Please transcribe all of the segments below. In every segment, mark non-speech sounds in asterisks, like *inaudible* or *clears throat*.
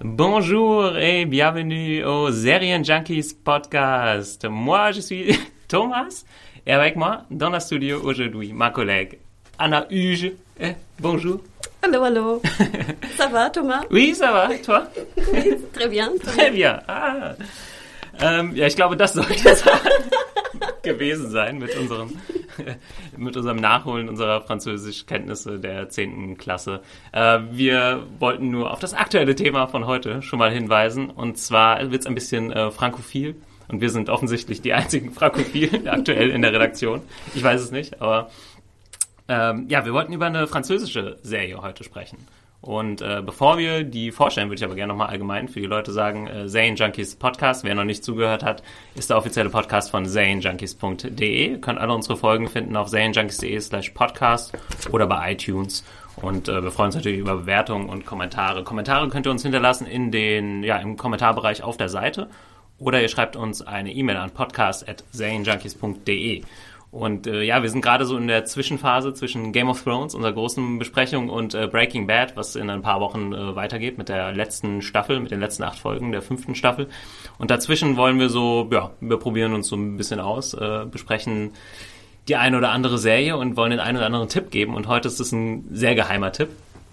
Bonjour et bienvenue au Serien Junkies podcast. Moi, je suis *laughs* Thomas et avec moi dans le studio aujourd'hui, ma collègue Anna Huge. Eh, bonjour. Hallo, hallo. *laughs* Ça va, Thomas? Oui, ça va. Toi? Oui, très bien. Très bien. Ah. Ähm, ja, ich glaube, das sollte *laughs* *laughs* gewesen sein mit unserem, *laughs* mit unserem Nachholen unserer Französischkenntnisse der 10. Klasse. Äh, wir wollten nur auf das aktuelle Thema von heute schon mal hinweisen. Und zwar wird es ein bisschen äh, frankophil. Und wir sind offensichtlich die *laughs* einzigen Frankophilen aktuell in der Redaktion. Ich weiß es nicht, aber ähm, ja, wir wollten über eine französische Serie heute sprechen. Und äh, bevor wir die vorstellen, würde ich aber gerne nochmal allgemein für die Leute sagen, äh, Zane Junkies Podcast, wer noch nicht zugehört hat, ist der offizielle Podcast von zanejunkies.de. Ihr könnt alle unsere Folgen finden auf zanejunkies.de slash podcast oder bei iTunes. Und äh, wir freuen uns natürlich über Bewertungen und Kommentare. Kommentare könnt ihr uns hinterlassen in den, ja, im Kommentarbereich auf der Seite. Oder ihr schreibt uns eine E-Mail an podcast.zanejunkies.de. Und äh, ja, wir sind gerade so in der Zwischenphase zwischen Game of Thrones, unserer großen Besprechung, und äh, Breaking Bad, was in ein paar Wochen äh, weitergeht mit der letzten Staffel, mit den letzten acht Folgen der fünften Staffel. Und dazwischen wollen wir so, ja, wir probieren uns so ein bisschen aus, äh, besprechen die eine oder andere Serie und wollen den einen oder anderen Tipp geben. Und heute ist es ein sehr geheimer Tipp.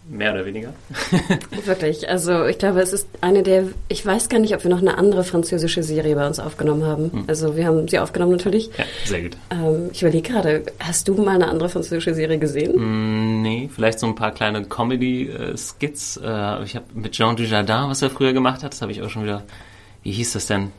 Mehr oder weniger. *laughs* Wirklich. Also ich glaube, es ist eine der, ich weiß gar nicht, ob wir noch eine andere französische Serie bei uns aufgenommen haben. Hm. Also wir haben sie aufgenommen natürlich. ja, sehr gut. Ähm, ich überlege gerade, hast du mal eine andere französische Serie gesehen? Mm, Nee, vielleicht so ein paar kleine Comedy-Skits. Äh, ich habe mit Jean Dujardin, was er früher gemacht hat, das habe ich auch schon wieder. Wie hieß das denn?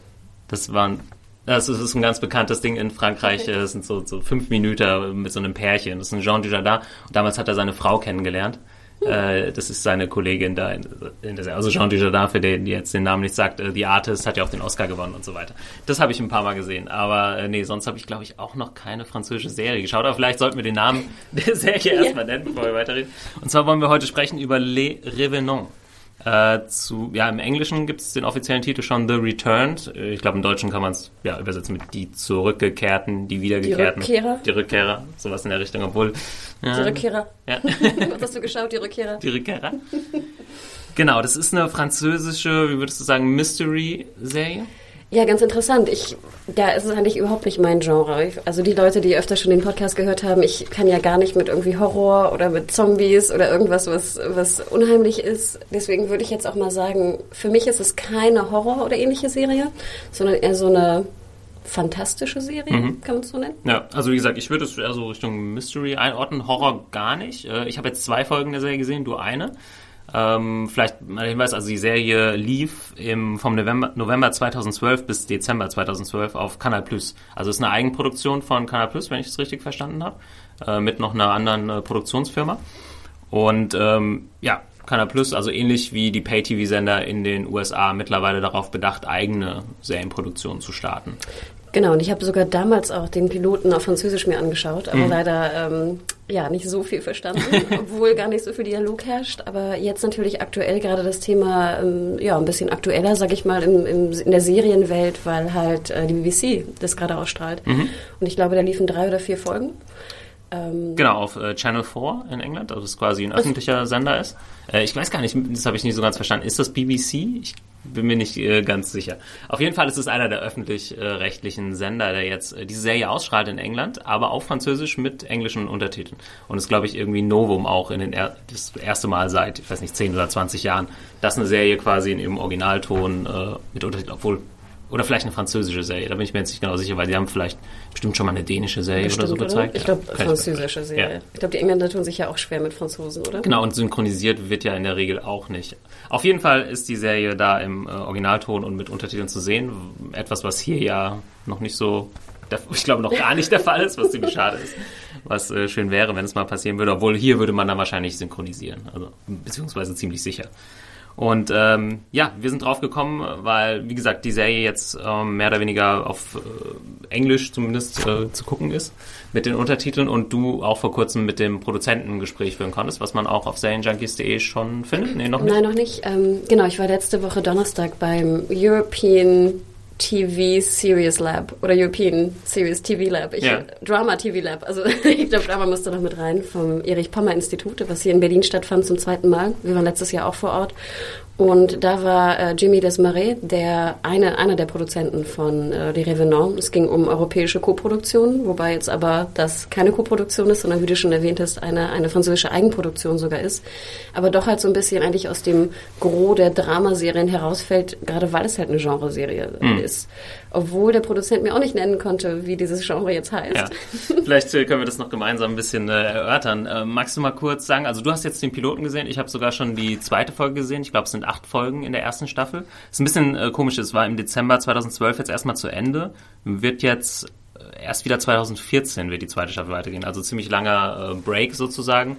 Das war ein. Das ist ein ganz bekanntes Ding in Frankreich. Okay. Das sind so, so fünf Minuten mit so einem Pärchen. Das ist ein Jean Dujardin. Und damals hat er seine Frau kennengelernt. Äh, das ist seine Kollegin da in, in der Also Jean Dujardin, für den jetzt den Namen nicht sagt, äh, The Artist hat ja auch den Oscar gewonnen und so weiter. Das habe ich ein paar Mal gesehen. Aber äh, nee, sonst habe ich, glaube ich, auch noch keine französische Serie geschaut. Aber vielleicht sollten wir den Namen *laughs* der Serie erstmal nennen, bevor wir weiterreden. Und zwar wollen wir heute sprechen über Les Revenants. Äh, zu, ja, im Englischen gibt es den offiziellen Titel schon The Returned. Äh, Ich glaube, im Deutschen kann man es ja, übersetzen mit die Zurückgekehrten, die Wiedergekehrten. Die Rückkehrer? Die Rückkehrer, sowas in der Richtung, obwohl. Ja, Die Rückkehrer. Ja. *laughs* Was hast du geschaut, die Rückkehrer? Die Rückkehrer. Genau, das ist eine französische, wie würdest du sagen, Mystery-Serie? Ja, ganz interessant. Ich, da ist es eigentlich überhaupt nicht mein Genre. Also die Leute, die öfter schon den Podcast gehört haben, ich kann ja gar nicht mit irgendwie Horror oder mit Zombies oder irgendwas, was, was unheimlich ist. Deswegen würde ich jetzt auch mal sagen, für mich ist es keine Horror- oder ähnliche Serie, sondern eher so eine fantastische Serie, kann man es so nennen? Ja, also wie gesagt, ich würde es eher so Richtung Mystery einordnen, Horror gar nicht. Äh, Ich habe jetzt zwei Folgen der Serie gesehen, du eine. Ähm, vielleicht mal der Hinweis, also die Serie lief im, vom November, November 2012 bis Dezember 2012 auf Canal Plus. Also es ist eine Eigenproduktion von Canal Plus, wenn ich es richtig verstanden habe, äh, mit noch einer anderen äh, Produktionsfirma. Und ähm, ja, Canal Plus, also ähnlich wie die Pay-TV-Sender in den USA, mittlerweile darauf bedacht, eigene Serienproduktionen zu starten. Genau, und ich habe sogar damals auch den Piloten auf Französisch mir angeschaut, aber leider ähm, ja nicht so viel verstanden, *laughs* obwohl gar nicht so viel Dialog herrscht. Aber jetzt natürlich aktuell gerade das Thema ähm, ja ein bisschen aktueller, sag ich mal, im, im, in der Serienwelt, weil halt äh, die BBC das gerade ausstrahlt. Und ich glaube, da liefen drei oder vier Folgen. Ähm, Genau, auf äh, Channel 4 in England, also das quasi ein öffentlicher Sender ist. Äh, ich weiß gar nicht, das habe ich nicht so ganz verstanden. Ist das BBC? Ich bin mir nicht äh, ganz sicher. Auf jeden Fall ist es einer der öffentlich-rechtlichen Sender, der jetzt äh, diese Serie ausstrahlt in England, aber auf Französisch mit englischen Untertiteln. Und ist, glaube ich, irgendwie Novum auch in den er das erste Mal seit, ich weiß nicht, 10 oder 20 Jahren, dass eine Serie quasi in ihrem Originalton äh, mit Untertiteln, obwohl oder vielleicht eine französische Serie, da bin ich mir jetzt nicht genau sicher, weil die haben vielleicht bestimmt schon mal eine dänische Serie oder so Bestimmt, gezeigt. Ich glaube, Ja, französische Serie. Ja. Ich glaube, die Engländer tun sich ja auch schwer mit Franzosen, oder? Genau, und synchronisiert wird ja in der Regel auch nicht. Auf jeden Fall ist die Serie da im äh, Originalton und mit Untertiteln zu sehen. Etwas, was hier ja noch nicht so, *laughs* ich glaube, noch gar nicht der Fall ist, was ziemlich schade ist. was äh, schön wäre, wenn es mal passieren würde. Obwohl hier würde man dann wahrscheinlich synchronisieren, also beziehungsweise ziemlich sicher. Und ähm, ja, wir sind drauf gekommen, weil, wie gesagt, die Serie jetzt ähm, mehr oder weniger auf äh, Englisch zumindest äh, zu gucken ist mit den Untertiteln und du auch vor kurzem mit dem Produzenten ein Gespräch führen konntest, was man auch auf serienjunkies.de schon findet. Nee, noch nicht? Nein, noch nicht. Ähm, genau, ich war letzte Woche Donnerstag beim European TV Series Lab oder European Series TV Lab. Ich, ja. Drama TV Lab. Also *laughs* ich glaube, Drama musste noch mit rein vom Erich Pommer Institut, was hier in Berlin stattfand zum zweiten Mal. Wir waren letztes Jahr auch vor Ort. Und da war äh, Jimmy Desmarais, der eine, einer der Produzenten von äh, Die Revenant. Es ging um europäische Koproduktion, wobei jetzt aber das keine Koproduktion ist, sondern wie du schon erwähnt hast, eine, eine französische Eigenproduktion sogar ist. Aber doch halt so ein bisschen eigentlich aus dem Gros der Dramaserien herausfällt, gerade weil es halt eine Genreserie mhm. ist. Obwohl der Produzent mir auch nicht nennen konnte, wie dieses Genre jetzt heißt. Ja. Vielleicht äh, können wir das noch gemeinsam ein bisschen äh, erörtern. Äh, magst du mal kurz sagen, also du hast jetzt den Piloten gesehen, ich habe sogar schon die zweite Folge gesehen. Ich glaube, es sind acht Folgen in der ersten Staffel. Ist ein bisschen äh, komisch, es war im Dezember 2012 jetzt erstmal zu Ende. Wird jetzt äh, erst wieder 2014 wird die zweite Staffel weitergehen. Also ziemlich langer äh, Break sozusagen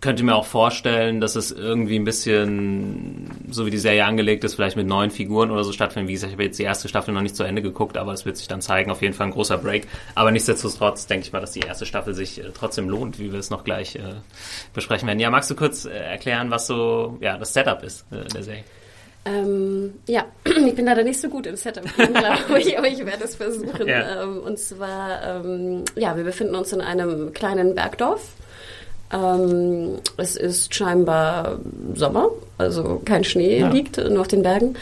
könnte mir auch vorstellen, dass es irgendwie ein bisschen, so wie die Serie angelegt ist, vielleicht mit neuen Figuren oder so stattfindet. Wie gesagt, ich habe jetzt die erste Staffel noch nicht zu Ende geguckt, aber es wird sich dann zeigen. Auf jeden Fall ein großer Break. Aber nichtsdestotrotz denke ich mal, dass die erste Staffel sich äh, trotzdem lohnt, wie wir es noch gleich äh, besprechen werden. Ja, magst du kurz äh, erklären, was so ja, das Setup ist äh, der Serie? Ähm, ja, *clears throat* ich bin leider nicht so gut im Setup, *laughs* glaube ich, aber ich werde es versuchen. Ja. Ähm, und zwar, ähm, ja, wir befinden uns in einem kleinen Bergdorf ähm, es ist scheinbar Sommer, also kein Schnee ja. liegt nur auf den Bergen.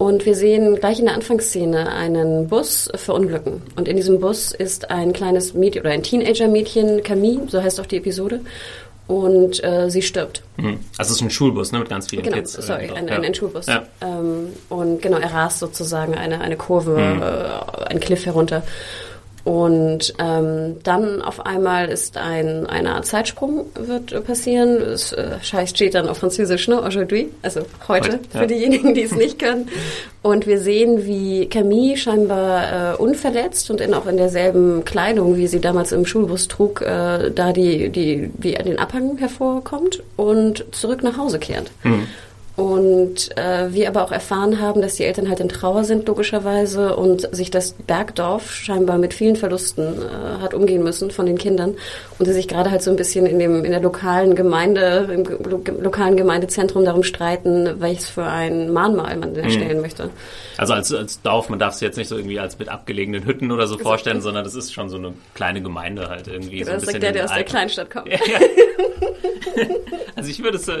Und wir sehen gleich in der Anfangsszene einen Bus verunglücken. Und in diesem Bus ist ein kleines Mädchen oder ein Teenager-Mädchen, Camille, so heißt auch die Episode. Und äh, sie stirbt. Mhm. Also es ist ein Schulbus, ne, mit ganz vielen genau, Kids. Äh, sorry, ein, ein, ein, Schulbus. Ja. Ähm, und genau, er rast sozusagen eine, eine Kurve, mhm. äh, einen Cliff herunter. Und ähm, dann auf einmal ist ein eine Art Zeitsprung wird passieren. Es äh, steht dann auf Französisch, ne? Aujourd'hui, also heute, heute für ja. diejenigen, die es nicht können. Und wir sehen, wie Camille scheinbar äh, unverletzt und in, auch in derselben Kleidung, wie sie damals im Schulbus trug, äh, da die, die, wie an den Abhang hervorkommt und zurück nach Hause kehrt. Mhm. Und äh, wir aber auch erfahren haben, dass die Eltern halt in Trauer sind, logischerweise, und sich das Bergdorf scheinbar mit vielen Verlusten äh, hat umgehen müssen von den Kindern. Und sie sich gerade halt so ein bisschen in, dem, in der lokalen Gemeinde, im lo lokalen Gemeindezentrum darum streiten, welches für ein Mahnmal man erstellen mhm. möchte. Also als, als Dorf, man darf es jetzt nicht so irgendwie als mit abgelegenen Hütten oder so vorstellen, sondern das ist schon so eine kleine Gemeinde halt irgendwie. Genau, so ein das sagt der, der aus der Kleinstadt kommt. Ja, *laughs* also ich würde es, äh,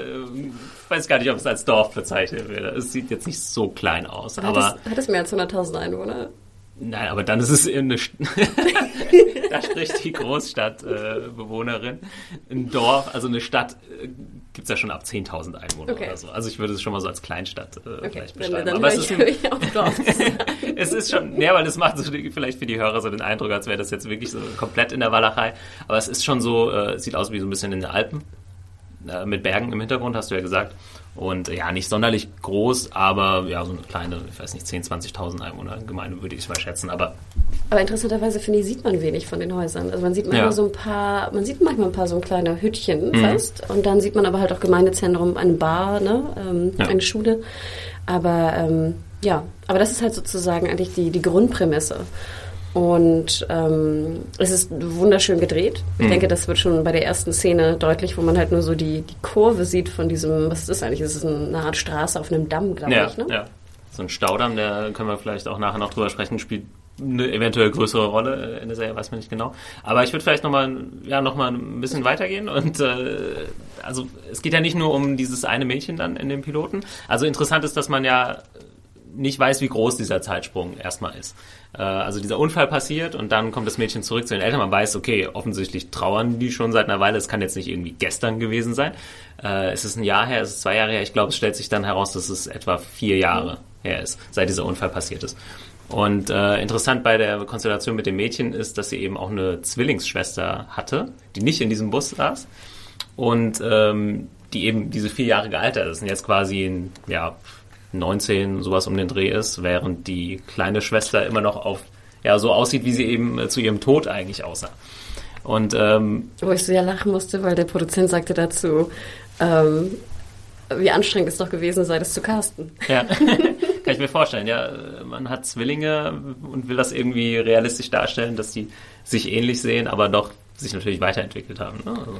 weiß gar nicht, ob es als Dorf bezeichnet wird. Es sieht jetzt nicht so klein aus. Hat aber es, hat es mehr als 100.000 Einwohner? Nein, aber dann ist es eine. *laughs* da spricht die Großstadtbewohnerin. Äh, ein Dorf, also eine Stadt, äh, gibt es ja schon ab 10.000 Einwohner okay. oder so. Also ich würde es schon mal so als Kleinstadt äh, okay. vielleicht beschreiben. Dann, dann aber es ist, ein, Dorf *laughs* es ist schon, ja, weil es macht so vielleicht für die Hörer so den Eindruck, als wäre das jetzt wirklich so komplett in der Walachei. Aber es ist schon so, äh, sieht aus wie so ein bisschen in den Alpen. Äh, mit Bergen im Hintergrund, hast du ja gesagt. Und ja, nicht sonderlich groß, aber ja, so eine kleine, ich weiß nicht, 10.000, 20.000 Einwohner Gemeinde würde ich mal schätzen. Aber, aber interessanterweise, finde ich, sieht man wenig von den Häusern. Also man sieht manchmal ja. so ein paar, man sieht manchmal ein paar so kleine Hütchen mhm. fast. Und dann sieht man aber halt auch Gemeindezentrum, eine Bar, ne? Ähm, ja. eine Schule. Aber ähm, ja, aber das ist halt sozusagen eigentlich die, die Grundprämisse. Und ähm, es ist wunderschön gedreht. Ich mhm. denke, das wird schon bei der ersten Szene deutlich, wo man halt nur so die, die Kurve sieht von diesem, was ist das eigentlich? Es ist eine Art Straße auf einem Damm, glaube ja, ich. Ne? Ja, so ein Staudamm, der können wir vielleicht auch nachher noch drüber sprechen, spielt eine eventuell größere Rolle in der Serie, weiß man nicht genau. Aber ich würde vielleicht nochmal ja, noch ein bisschen weitergehen. Und äh, also es geht ja nicht nur um dieses eine Mädchen dann in dem Piloten. Also interessant ist, dass man ja nicht weiß, wie groß dieser Zeitsprung erstmal ist. Äh, also dieser Unfall passiert und dann kommt das Mädchen zurück zu den Eltern. Man weiß, okay, offensichtlich trauern die schon seit einer Weile. Es kann jetzt nicht irgendwie gestern gewesen sein. Äh, es ist ein Jahr her, es ist zwei Jahre her. Ich glaube, es stellt sich dann heraus, dass es etwa vier Jahre her ist, seit dieser Unfall passiert ist. Und äh, interessant bei der Konstellation mit dem Mädchen ist, dass sie eben auch eine Zwillingsschwester hatte, die nicht in diesem Bus saß und ähm, die eben diese vier Jahre gealtert ist und jetzt quasi in, ja, 19, sowas um den Dreh ist, während die kleine Schwester immer noch auf, ja, so aussieht, wie sie eben äh, zu ihrem Tod eigentlich aussah. Und ähm, Wo ich so ja lachen musste, weil der Produzent sagte dazu, ähm, wie anstrengend es doch gewesen sei, das zu casten. Ja, *laughs* kann ich mir vorstellen. Ja, man hat Zwillinge und will das irgendwie realistisch darstellen, dass die sich ähnlich sehen, aber doch sich natürlich weiterentwickelt haben. Ne? Also,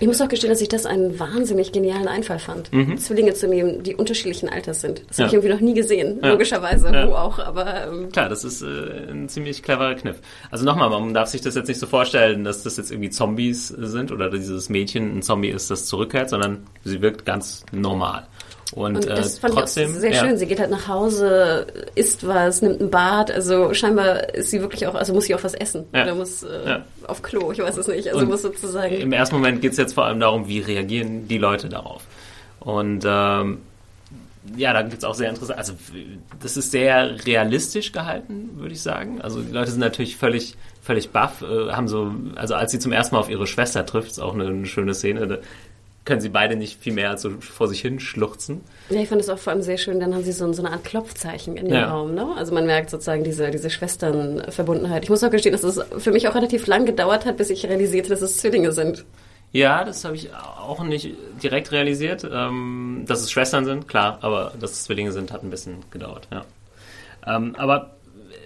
Ich muss auch gestehen, dass ich das einen wahnsinnig genialen Einfall fand, Zwillinge zu nehmen, die unterschiedlichen Alters sind. Das Mhm. Ja. habe ich irgendwie noch nie gesehen, Ja. logischerweise, Ja. wo auch, aber ähm, klar, das ist äh, ein ziemlich cleverer Kniff. Also nochmal, man darf sich das jetzt nicht so vorstellen, dass das jetzt irgendwie Zombies sind oder dieses Mädchen ein Zombie ist, das zurückkehrt, sondern sie wirkt ganz normal. Und, Und äh, das fand trotzdem, ich auch sehr ja. schön. Sie geht halt nach Hause, isst was, nimmt ein Bad. Also scheinbar ist sie wirklich auch, also muss sie auch was essen. Ja. Oder muss äh, Ja. auf Klo, ich weiß es nicht. Also Und muss sozusagen. Im ersten Moment geht es jetzt vor allem darum, wie reagieren die Leute darauf. Und ähm, ja, da gibt es auch sehr interessant, also das ist sehr realistisch gehalten, würde ich sagen. Also die Leute sind natürlich völlig, völlig baff, äh, haben so, also als sie zum ersten Mal auf ihre Schwester trifft, ist auch eine, eine schöne Szene, da können sie beide nicht viel mehr als so vor sich hin schluchzen. Ja, ich fand es auch vor allem sehr schön. Dann haben sie so, so eine Art Klopfzeichen in dem Ja. Raum. Ne? Also man merkt sozusagen diese, diese Schwesternverbundenheit. Ich muss auch gestehen, dass es für mich auch relativ lang gedauert hat, bis ich realisierte, dass es Zwillinge sind. Ja, das habe ich auch nicht direkt realisiert. Ähm, dass es Schwestern sind, klar, aber dass es Zwillinge sind, hat ein bisschen gedauert, ja. Ähm, aber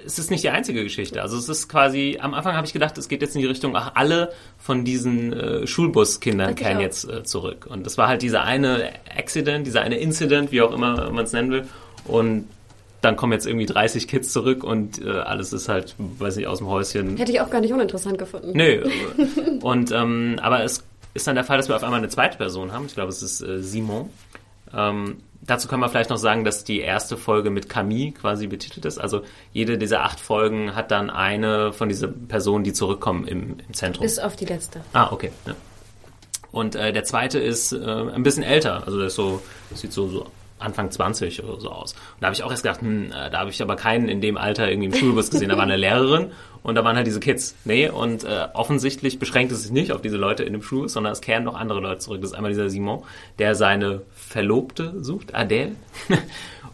es ist nicht die einzige Geschichte. Also es ist quasi, am Anfang habe ich gedacht, es geht jetzt in die Richtung, ach, alle von diesen äh, Schulbuskindern ich kehren jetzt äh, zurück. Und das war halt dieser eine Accident, dieser eine Incident, wie auch immer man es nennen will. Und dann kommen jetzt irgendwie 30 Kids zurück und äh, alles ist halt, weiß nicht, aus dem Häuschen Hätte ich auch gar nicht uninteressant gefunden. Nö. *laughs* Und ähm, aber es ist dann der Fall, dass wir auf einmal eine zweite Person haben. Ich glaube, es ist äh, Simon. Ähm, dazu kann man vielleicht noch sagen, dass die erste Folge mit Camille quasi betitelt ist. Also jede dieser acht Folgen hat dann eine von diesen Personen, die zurückkommen im, im Zentrum. Bis auf die letzte. Ah, okay. Ja. Und äh, der zweite ist äh, ein bisschen älter. Also der ist so, sieht so, so Anfang 20 oder so aus. Und da habe ich auch erst gedacht, hm, äh, da habe ich aber keinen in dem Alter irgendwie im Schulbus gesehen. Da war eine Lehrerin und da waren halt diese Kids. Nee, und äh, offensichtlich beschränkt es sich nicht auf diese Leute in dem Schulbus, sondern es kehren noch andere Leute zurück. Das ist einmal dieser Simon, der seine Verlobte sucht, Adele. *laughs*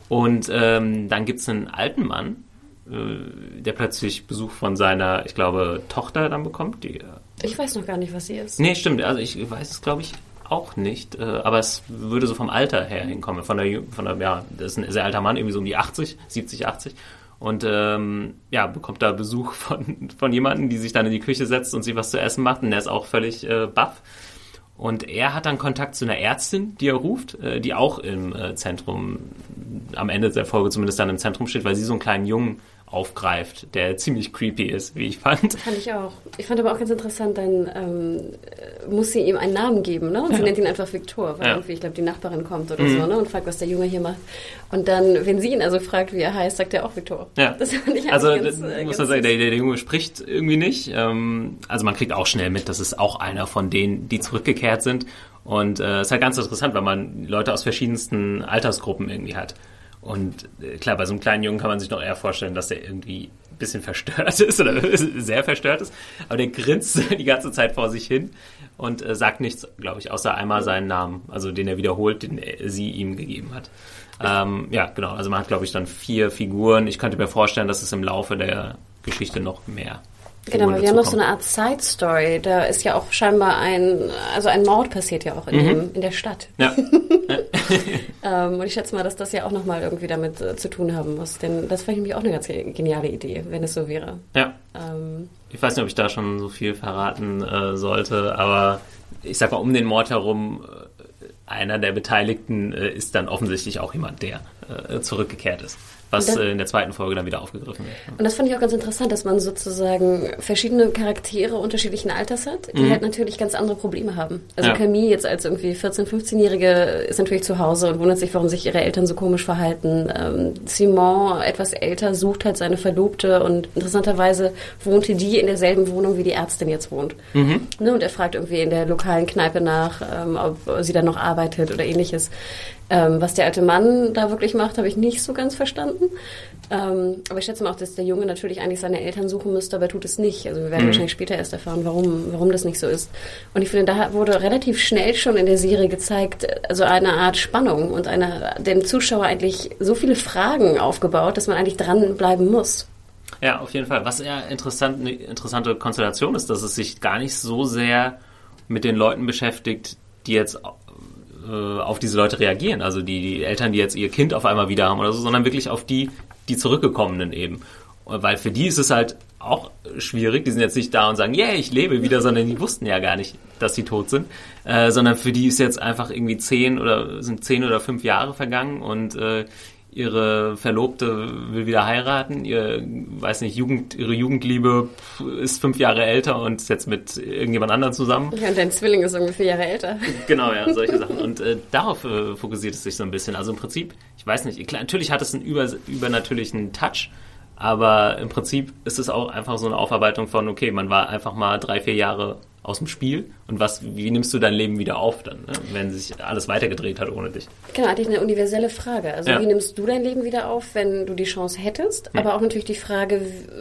und ähm, dann gibt's einen alten Mann, äh, der plötzlich Besuch von seiner, ich glaube, Tochter dann bekommt, die äh, Ich weiß noch gar nicht, was sie ist. Nee, stimmt. Also ich weiß es, glaube ich, auch nicht. Äh, aber es würde so vom Alter her hinkommen. Von der, von der, ja, das ist ein sehr alter Mann, irgendwie so um die 80, 70, 80. Und ähm, ja, bekommt da Besuch *laughs* von, von jemandem, die sich dann in die Küche setzt und sich was zu essen macht. Und der ist auch völlig äh, baff. Und er hat dann Kontakt zu einer Ärztin, die er ruft, äh, die auch im äh, Zentrum, am Ende der Folge zumindest dann im Zentrum steht, weil sie so einen kleinen Jungen aufgreift, der ziemlich creepy ist, wie ich fand. Fand ich auch. Ich fand aber auch ganz interessant, dann ähm, äh, muss sie ihm einen Namen geben, ne? Und sie nennt ihn einfach Viktor, weil Ja. Mhm. irgendwie, ich glaube, die Nachbarin kommt oder so, ne? Und fragt, was der Junge hier macht. Und dann, wenn sie ihn also fragt, wie er heißt, sagt er auch Viktor. Ja. Das fand ich also ganz, äh, muss man sagen, der, der Junge spricht irgendwie nicht. Ähm, also man kriegt auch schnell mit, dass es auch einer von denen, die zurückgekehrt sind. Und äh, es ist halt ganz interessant, weil man Leute aus verschiedensten Altersgruppen irgendwie hat. Und äh, klar, bei so einem kleinen Jungen kann man sich noch eher vorstellen, dass der irgendwie ein bisschen verstört ist oder *laughs* sehr verstört ist. Aber der grinst *laughs* die ganze Zeit vor sich hin und äh, sagt nichts, glaube ich, außer einmal seinen Namen, also den er wiederholt, den sie ihm gegeben hat. Ähm, ja, genau. Also man hat, glaube ich, dann vier Figuren. Ich könnte mir vorstellen, dass es im Laufe der Geschichte noch mehr. Genau, wir haben noch so eine Art Side-Story. Da ist ja auch scheinbar ein, also ein Mord passiert ja auch in, dem, in der Stadt. Ja, *laughs* *laughs* Ähm, und ich schätze mal, dass das ja auch nochmal irgendwie damit äh, zu tun haben muss. Denn das fand ich nämlich auch eine ganz geniale Idee, wenn es so wäre. ja. Ähm, Ich weiß nicht, ob ich da schon so viel verraten äh, sollte, aber ich sag mal, um den Mord herum, äh, einer der Beteiligten äh, ist dann offensichtlich auch jemand, der äh, zurückgekehrt ist. Was äh, in der zweiten Folge dann wieder aufgegriffen wird. Und das fand ich auch ganz interessant, dass man sozusagen verschiedene Charaktere unterschiedlichen Alters hat, die halt natürlich ganz andere Probleme haben. Also Ja. Camille jetzt als irgendwie 14-, 15-Jährige ist natürlich zu Hause und wundert sich, warum sich ihre Eltern so komisch verhalten. Ähm, Simon, etwas älter, sucht halt seine Verlobte und interessanterweise wohnte die in derselben Wohnung, wie die Ärztin jetzt wohnt. Ne, und er fragt irgendwie in der lokalen Kneipe nach, ähm, ob sie dann noch arbeitet oder ähnliches. Ähm, was der alte Mann da wirklich macht, habe ich nicht so ganz verstanden. Ähm, aber ich schätze mal auch, dass der Junge natürlich eigentlich seine Eltern suchen müsste, aber er tut es nicht. Also wir werden wahrscheinlich später erst erfahren, warum, warum das nicht so ist. Und ich finde, da wurde relativ schnell schon in der Serie gezeigt, also eine Art Spannung und eine, dem Zuschauer eigentlich so viele Fragen aufgebaut, dass man eigentlich dranbleiben muss. Ja, auf jeden Fall. Was eher interessant, eine interessante Konstellation ist, dass es sich gar nicht so sehr mit den Leuten beschäftigt, die jetzt äh, auf diese Leute reagieren. Also die, die Eltern, die jetzt ihr Kind auf einmal wieder haben oder so, sondern wirklich auf die, die Zurückgekommenen eben. Weil für die ist es halt auch schwierig. Die sind jetzt nicht da und sagen, yeah, ich lebe wieder, *laughs* sondern die wussten ja gar nicht, dass sie tot sind. Äh, sondern für die ist jetzt einfach irgendwie zehn oder sind zehn oder fünf Jahre vergangen und äh, ihre Verlobte will wieder heiraten, ihr, weiß nicht, Jugend, ihre Jugendliebe ist fünf Jahre älter und ist jetzt mit irgendjemand anderem zusammen. Ja, und dein Zwilling ist ungefähr Jahre älter. Genau, ja, *laughs* solche Sachen. Und äh, darauf äh, fokussiert es sich so ein bisschen. Also im Prinzip, ich weiß nicht, klar, natürlich hat es einen über, übernatürlichen Touch, aber im Prinzip ist es auch einfach so eine Aufarbeitung von, okay, man war einfach mal drei, vier Jahre aus dem Spiel und was, wie nimmst du dein Leben wieder auf dann, ne? wenn sich alles weitergedreht hat ohne dich? Genau, eigentlich eine universelle Frage. Also Ja. wie nimmst du dein Leben wieder auf, wenn du die Chance hättest? Aber auch natürlich die Frage,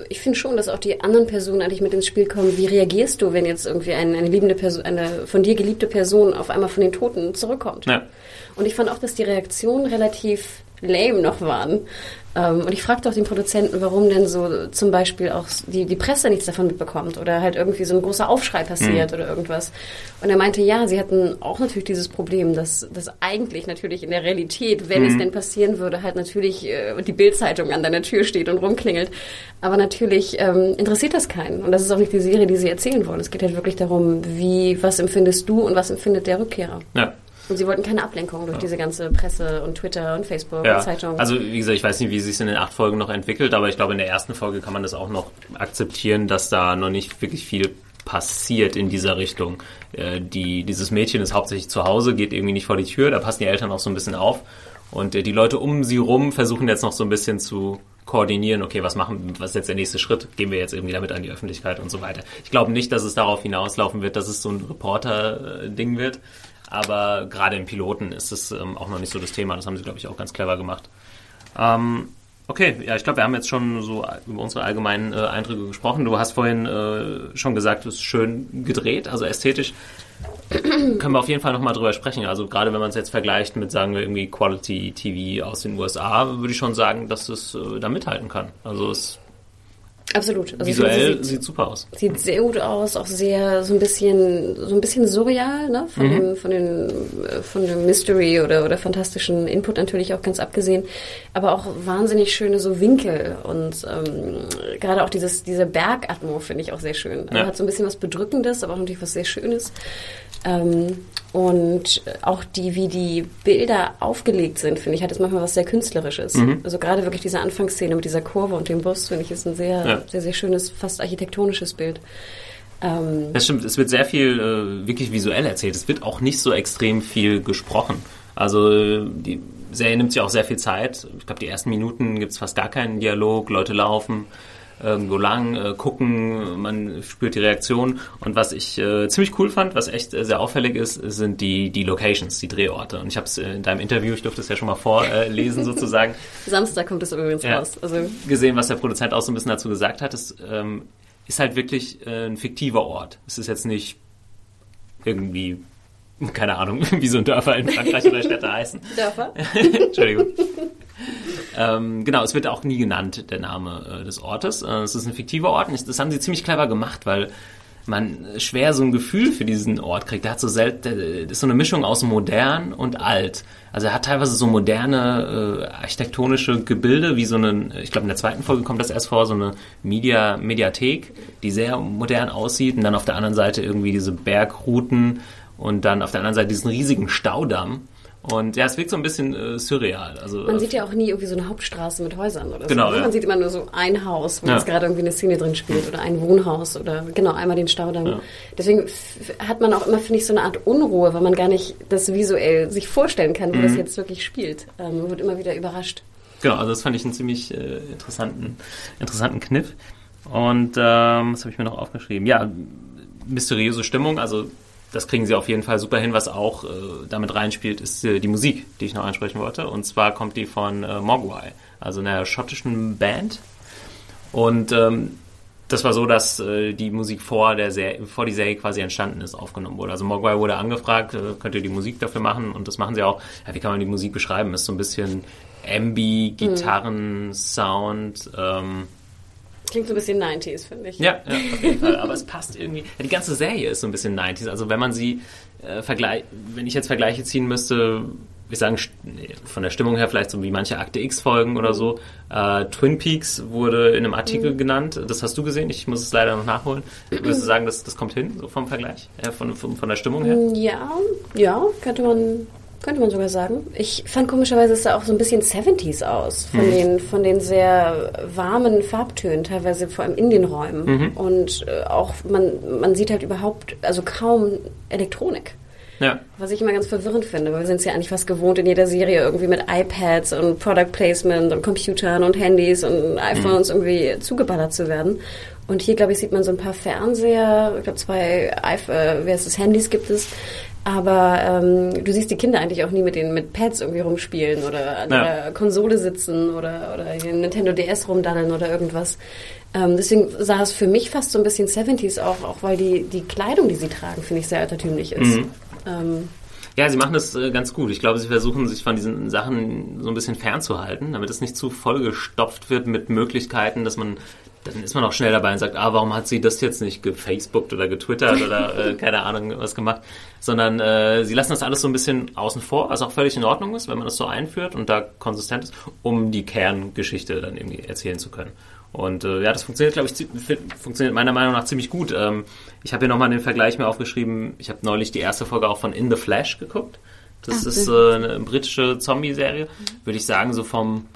ich finde schon, dass auch die anderen Personen eigentlich mit ins Spiel kommen. Wie reagierst du, wenn jetzt irgendwie eine, eine liebende Person, eine von dir geliebte Person auf einmal von den Toten zurückkommt? Ja. Und ich fand auch, dass die Reaktionen relativ lame noch waren. Ähm, und ich fragte auch den Produzenten, warum denn so zum Beispiel auch die, die Presse nichts davon mitbekommt oder halt irgendwie so ein großer Aufschrei passiert oder irgendwas. Und er meinte, ja, sie hatten auch natürlich dieses Problem, dass das eigentlich natürlich in der Realität, wenn es denn passieren würde, halt natürlich äh, die Bildzeitung an deiner Tür steht und rumklingelt. Aber natürlich ähm, interessiert das keinen. Und das ist auch nicht die Serie, die sie erzählen wollen. Es geht halt wirklich darum, wie, was empfindest du und was empfindet der Rückkehrer. Ja. Und sie wollten keine Ablenkung durch diese ganze Presse und Twitter und Facebook Ja, und Zeitung. also wie gesagt, ich weiß nicht, wie es sich in den acht Folgen noch entwickelt, aber ich glaube, in der ersten Folge kann man das auch noch akzeptieren, dass da noch nicht wirklich viel passiert in dieser Richtung. Äh, die, dieses Mädchen ist hauptsächlich zu Hause, geht irgendwie nicht vor die Tür, da passen die Eltern auch so ein bisschen auf. Und äh, die Leute um sie rum versuchen jetzt noch so ein bisschen zu koordinieren, okay, was machen, was ist jetzt der nächste Schritt? Gehen wir jetzt irgendwie damit an die Öffentlichkeit und so weiter. Ich glaube nicht, dass es darauf hinauslaufen wird, dass es so ein Reporter-Ding wird. Aber gerade im Piloten ist es ähm, auch noch nicht so das Thema. Das haben sie, glaube ich, auch ganz clever gemacht. Ähm, okay, ja, ich glaube, wir haben jetzt schon so über unsere allgemeinen äh, Eindrücke gesprochen. Du hast vorhin äh, schon gesagt, es ist schön gedreht, also ästhetisch. *clears throat* Können wir auf jeden Fall nochmal drüber sprechen. Also gerade wenn man es jetzt vergleicht mit, sagen wir, irgendwie Quality TV aus den USA, würde ich schon sagen, dass es äh, da mithalten kann. Also es Absolut. Also visuell sie sieht, sieht super aus. sieht sehr gut aus, auch sehr so ein bisschen so ein bisschen surreal, ne? Von Mhm. dem von den äh, von dem Mystery oder oder fantastischen Input natürlich auch ganz abgesehen, aber auch wahnsinnig schöne so Winkel und ähm, gerade auch dieses diese Bergatmo finde ich auch sehr schön. Also Ja. Hat so ein bisschen was bedrückendes, aber auch natürlich was sehr schönes. Ähm, und auch die, wie die Bilder aufgelegt sind, finde ich, hat es manchmal was sehr Künstlerisches. Mhm. Also gerade wirklich diese Anfangsszene mit dieser Kurve und dem Bus, finde ich, ist ein sehr, Ja. sehr, sehr schönes, fast architektonisches Bild. Ähm, Das stimmt, es wird sehr viel äh, wirklich visuell erzählt. Es wird auch nicht so extrem viel gesprochen. Also äh, die Serie nimmt sich auch sehr viel Zeit. Ich glaube, die ersten Minuten gibt es fast gar keinen Dialog. Leute laufen irgendwo lang, äh, gucken, man spürt die Reaktion. Und was ich äh, ziemlich cool fand, was echt äh, sehr auffällig ist, sind die, die Locations, die Drehorte. Und ich habe es in deinem Interview, ich durfte es ja schon mal vorlesen *laughs* sozusagen, Samstag kommt es übrigens Ja. raus. Also gesehen, was der Produzent auch so ein bisschen dazu gesagt hat. Es ähm, ist halt wirklich äh, ein fiktiver Ort. Es ist jetzt nicht irgendwie, keine Ahnung, *laughs* wie so ein Dörfer in Frankreich oder Städte heißen. Dörfer. *laughs* Entschuldigung. Ähm, genau, es wird auch nie genannt, der Name äh, des Ortes. Äh, es ist ein fiktiver Ort das haben sie ziemlich clever gemacht, weil man schwer so ein Gefühl für diesen Ort kriegt. Der hat so selten, der ist so eine Mischung aus modern und alt. Also er hat teilweise so moderne äh, architektonische Gebilde, wie so eine, ich glaube in der zweiten Folge kommt das erst vor, so eine Media, Mediathek, die sehr modern aussieht und dann auf der anderen Seite irgendwie diese Bergrouten und dann auf der anderen Seite diesen riesigen Staudamm. Und ja, es wirkt so ein bisschen äh, surreal. Also, Man sieht ja auch nie irgendwie so eine Hauptstraße mit Häusern oder Genau, so. ne? ja. Man sieht immer nur so ein Haus, wo Ja. jetzt gerade irgendwie eine Szene drin spielt oder ein Wohnhaus oder genau einmal den Staudamm. Ja. Deswegen hat man auch immer, finde ich, so eine Art Unruhe, weil man gar nicht das visuell sich vorstellen kann, wo Mhm. das jetzt wirklich spielt. Ähm, man wird immer wieder überrascht. Genau, also das fand ich einen ziemlich äh, interessanten, interessanten Kniff. Und ähm, was habe ich mir noch aufgeschrieben? Ja, mysteriöse Stimmung, also das kriegen sie auf jeden Fall super hin. Was auch äh, damit reinspielt, ist äh, die Musik, die ich noch ansprechen wollte. Und zwar kommt die von äh, Mogwai, also einer schottischen Band. Und ähm, das war so, dass äh, die Musik vor der Serie, bevor die Serie quasi entstanden ist, aufgenommen wurde. Also Mogwai wurde angefragt, äh, könnt ihr die Musik dafür machen? Und das machen sie auch. Ja, wie kann man die Musik beschreiben? Ist so ein bisschen Ambi, Gitarren, Sound. Ähm, Klingt so ein bisschen 90s, finde ich. Ja, ja, auf jeden Fall. Aber es passt irgendwie. Ja, die ganze Serie ist so ein bisschen 90s. Also wenn man sie äh, vergleicht, wenn ich jetzt Vergleiche ziehen müsste, wir sagen von der Stimmung her vielleicht so wie manche Akte X-Folgen oder so. Äh, Twin Peaks wurde in einem Artikel mhm. genannt. Das hast du gesehen. Ich muss es leider noch nachholen. *clears throat* Würdest du sagen, das, das kommt hin, so vom Vergleich, äh, von, von, von der Stimmung her? Ja, ja, könnte man könnte man sogar sagen. Ich fand komischerweise es sah auch so ein bisschen 70s aus, von, mhm. den, von den sehr warmen Farbtönen, teilweise vor allem in den Räumen. Mhm. Und äh, auch, man, man sieht halt überhaupt, also kaum Elektronik. Ja. Was ich immer ganz verwirrend finde, weil wir sind es ja eigentlich fast gewohnt in jeder Serie irgendwie mit iPads und Product Placement und Computern und Handys und iPhones mhm. irgendwie zugeballert zu werden. Und hier, glaube ich, sieht man so ein paar Fernseher, ich glaube zwei äh, wer ist das, Handys gibt es. Aber ähm, du siehst die Kinder eigentlich auch nie mit den mit Pads irgendwie rumspielen oder an ja. der Konsole sitzen oder, oder Nintendo DS rumdaddeln oder irgendwas. Ähm, deswegen sah es für mich fast so ein bisschen 70s auch, auch weil die, die Kleidung, die sie tragen, finde ich sehr altertümlich ist. Mhm. Ähm, ja, sie machen das äh, ganz gut. Ich glaube, sie versuchen sich von diesen Sachen so ein bisschen fernzuhalten, damit es nicht zu vollgestopft wird mit Möglichkeiten, dass man, dann ist man auch schnell dabei und sagt, ah, warum hat sie das jetzt nicht gefacebookt oder getwittert oder *laughs* äh, keine Ahnung was gemacht, sondern äh, sie lassen das alles so ein bisschen außen vor, was auch völlig in Ordnung ist, wenn man das so einführt und da konsistent ist, um die Kerngeschichte dann irgendwie erzählen zu können. Und äh, ja, das funktioniert, glaube ich, funktioniert meiner Meinung nach ziemlich gut. Ähm, ich habe hier nochmal den Vergleich mir aufgeschrieben. Ich habe neulich die erste Folge auch von In the Flash geguckt. Das Ach, ist äh, eine britische Zombie-Serie. Würde ich sagen, so vom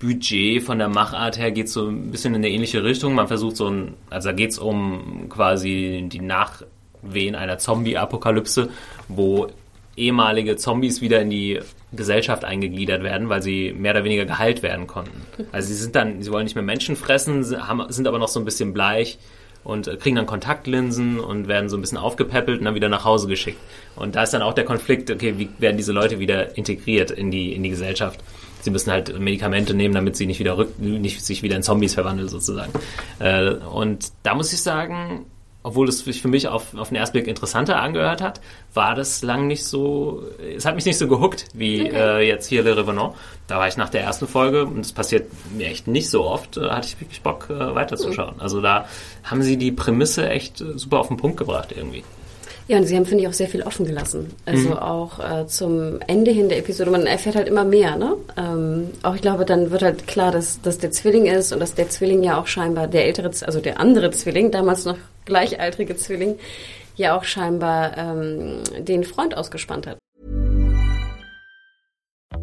Budget, von der Machart her geht so ein bisschen in eine ähnliche Richtung. Man versucht so ein, also da geht es um quasi die Nachwehen einer Zombie-Apokalypse, wo ehemalige Zombies wieder in die Gesellschaft eingegliedert werden, weil sie mehr oder weniger geheilt werden konnten. Also sie sind dann, sie wollen nicht mehr Menschen fressen, sind aber noch so ein bisschen bleich und äh, kriegen dann Kontaktlinsen und werden so ein bisschen aufgepäppelt und dann wieder nach Hause geschickt. Und da ist dann auch der Konflikt, okay, wie werden diese Leute wieder integriert in die, in die Gesellschaft? Sie müssen halt Medikamente nehmen, damit sie nicht wieder rück, nicht sich wieder in Zombies verwandeln sozusagen. Äh, und da muss ich sagen, obwohl es sich für mich auf, auf den ersten Blick interessanter angehört hat, war das lang nicht so, es hat mich nicht so gehuckt wie okay. äh, jetzt hier Le Revenant. Da war ich nach der ersten Folge, und das passiert mir echt nicht so oft, äh, hatte ich wirklich Bock äh, weiterzuschauen. Mhm. Also da haben sie die Prämisse echt äh, super auf den Punkt gebracht irgendwie. Ja, und sie haben, finde ich, auch sehr viel offen gelassen. Also mhm. auch äh, zum Ende hin der Episode, man erfährt halt immer mehr, ne? Ähm, auch ich glaube, dann wird halt klar, dass, dass der Zwilling ist und dass der Zwilling ja auch scheinbar der ältere, also der andere Zwilling, damals noch gleichaltrige Zwilling, ja auch scheinbar ähm, den Freund ausgespannt hat.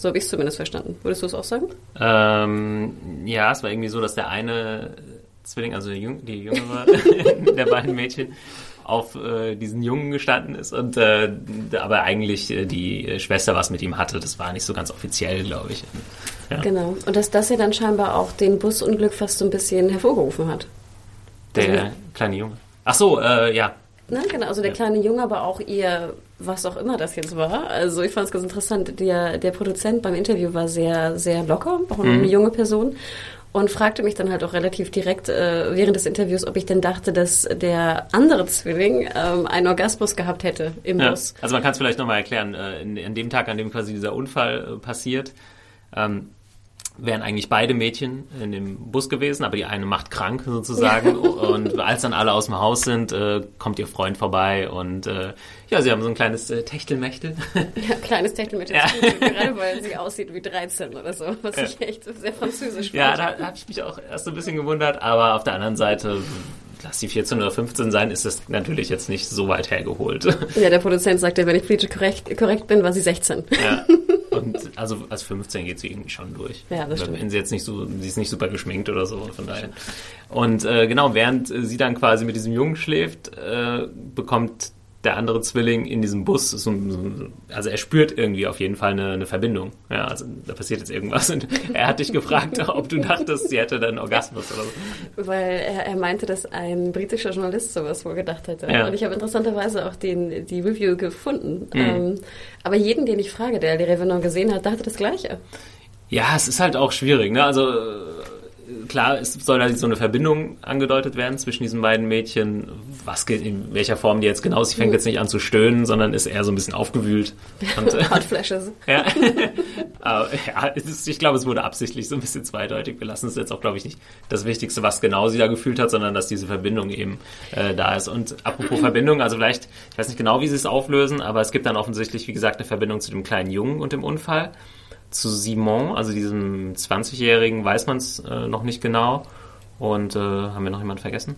So habe ich es zumindest verstanden. Würdest du es auch sagen? Ähm, ja, es war irgendwie so, dass der eine Zwilling, also die, Jüng die jüngere der beiden Mädchen, auf äh, diesen Jungen gestanden ist und äh, aber eigentlich äh, die Schwester was mit ihm hatte. Das war nicht so ganz offiziell, glaube ich. Ja. Genau. Und dass das ja dann scheinbar auch den Busunglück fast so ein bisschen hervorgerufen hat. Der also, kleine Junge. Ach so, äh, ja. Na, genau, also der ja. kleine Junge, aber auch ihr, was auch immer das jetzt war. Also ich fand es ganz interessant. Der, der Produzent beim Interview war sehr, sehr locker, auch eine mhm. junge Person und fragte mich dann halt auch relativ direkt äh, während des Interviews, ob ich denn dachte, dass der andere Zwilling ähm, einen Orgasmus gehabt hätte im ja. Bus. Also man kann es vielleicht nochmal erklären. Äh, in, in, dem Tag, an dem quasi dieser Unfall äh, passiert, ähm, wären eigentlich beide Mädchen in dem Bus gewesen, aber die eine macht krank sozusagen. *laughs* und als dann alle aus dem Haus sind, äh, kommt ihr Freund vorbei und äh, ja, sie haben so ein kleines äh, Techtelmechtel. *laughs* Ja, kleines Techtelmechtel. Ja. Gerade weil sie aussieht wie 13 oder so, was ja. ich echt sehr französisch fand. Ja, da, da habe ich mich auch erst ein bisschen gewundert, aber auf der anderen Seite lass die 14 oder 15 sein, ist das natürlich jetzt nicht so weit hergeholt. Ja, der Produzent sagte, wenn ich politisch korrekt, korrekt bin, war sie 16. Ja. *laughs* Und also als 15 geht sie irgendwie schon durch. Ja, das stimmt. Wenn sie jetzt nicht so, sie ist nicht super geschminkt oder so, von daher. Und äh, genau, während sie dann quasi mit diesem Jungen schläft, äh, bekommt der andere Zwilling in diesem Bus, so, so, also er spürt irgendwie auf jeden Fall eine, eine, Verbindung. Ja, also da passiert jetzt irgendwas und *laughs* er hat dich gefragt, ob du dachtest, sie hätte dann Orgasmus oder so. Weil er, er meinte, dass ein britischer Journalist sowas wohl gedacht hätte. Ja. Und ich habe interessanterweise auch den, die Review gefunden. Mhm. Ähm, aber jeden, den ich frage, der Le Revenant gesehen hat, dachte das Gleiche. Ja, es ist halt auch schwierig. Ne? Also klar, es soll da so eine Verbindung angedeutet werden zwischen diesen beiden Mädchen. Was in welcher Form die jetzt genau ist. Sie fängt jetzt nicht an zu stöhnen, sondern ist eher so ein bisschen aufgewühlt. Und, *laughs* Hot Flashes. ja. *laughs* Aber, ja ist, ich glaube, es wurde absichtlich so ein bisschen zweideutig belassen. Das ist jetzt auch, glaube ich, nicht das Wichtigste, was genau sie da gefühlt hat, sondern dass diese Verbindung eben äh, da ist. Und apropos *clears throat* Verbindung, also vielleicht, ich weiß nicht genau, wie sie es auflösen, aber es gibt dann offensichtlich, wie gesagt, eine Verbindung zu dem kleinen Jungen und dem Unfall zu Simon, also diesem 20-Jährigen, weiß man es äh, noch nicht genau. Und äh, haben wir noch jemanden vergessen?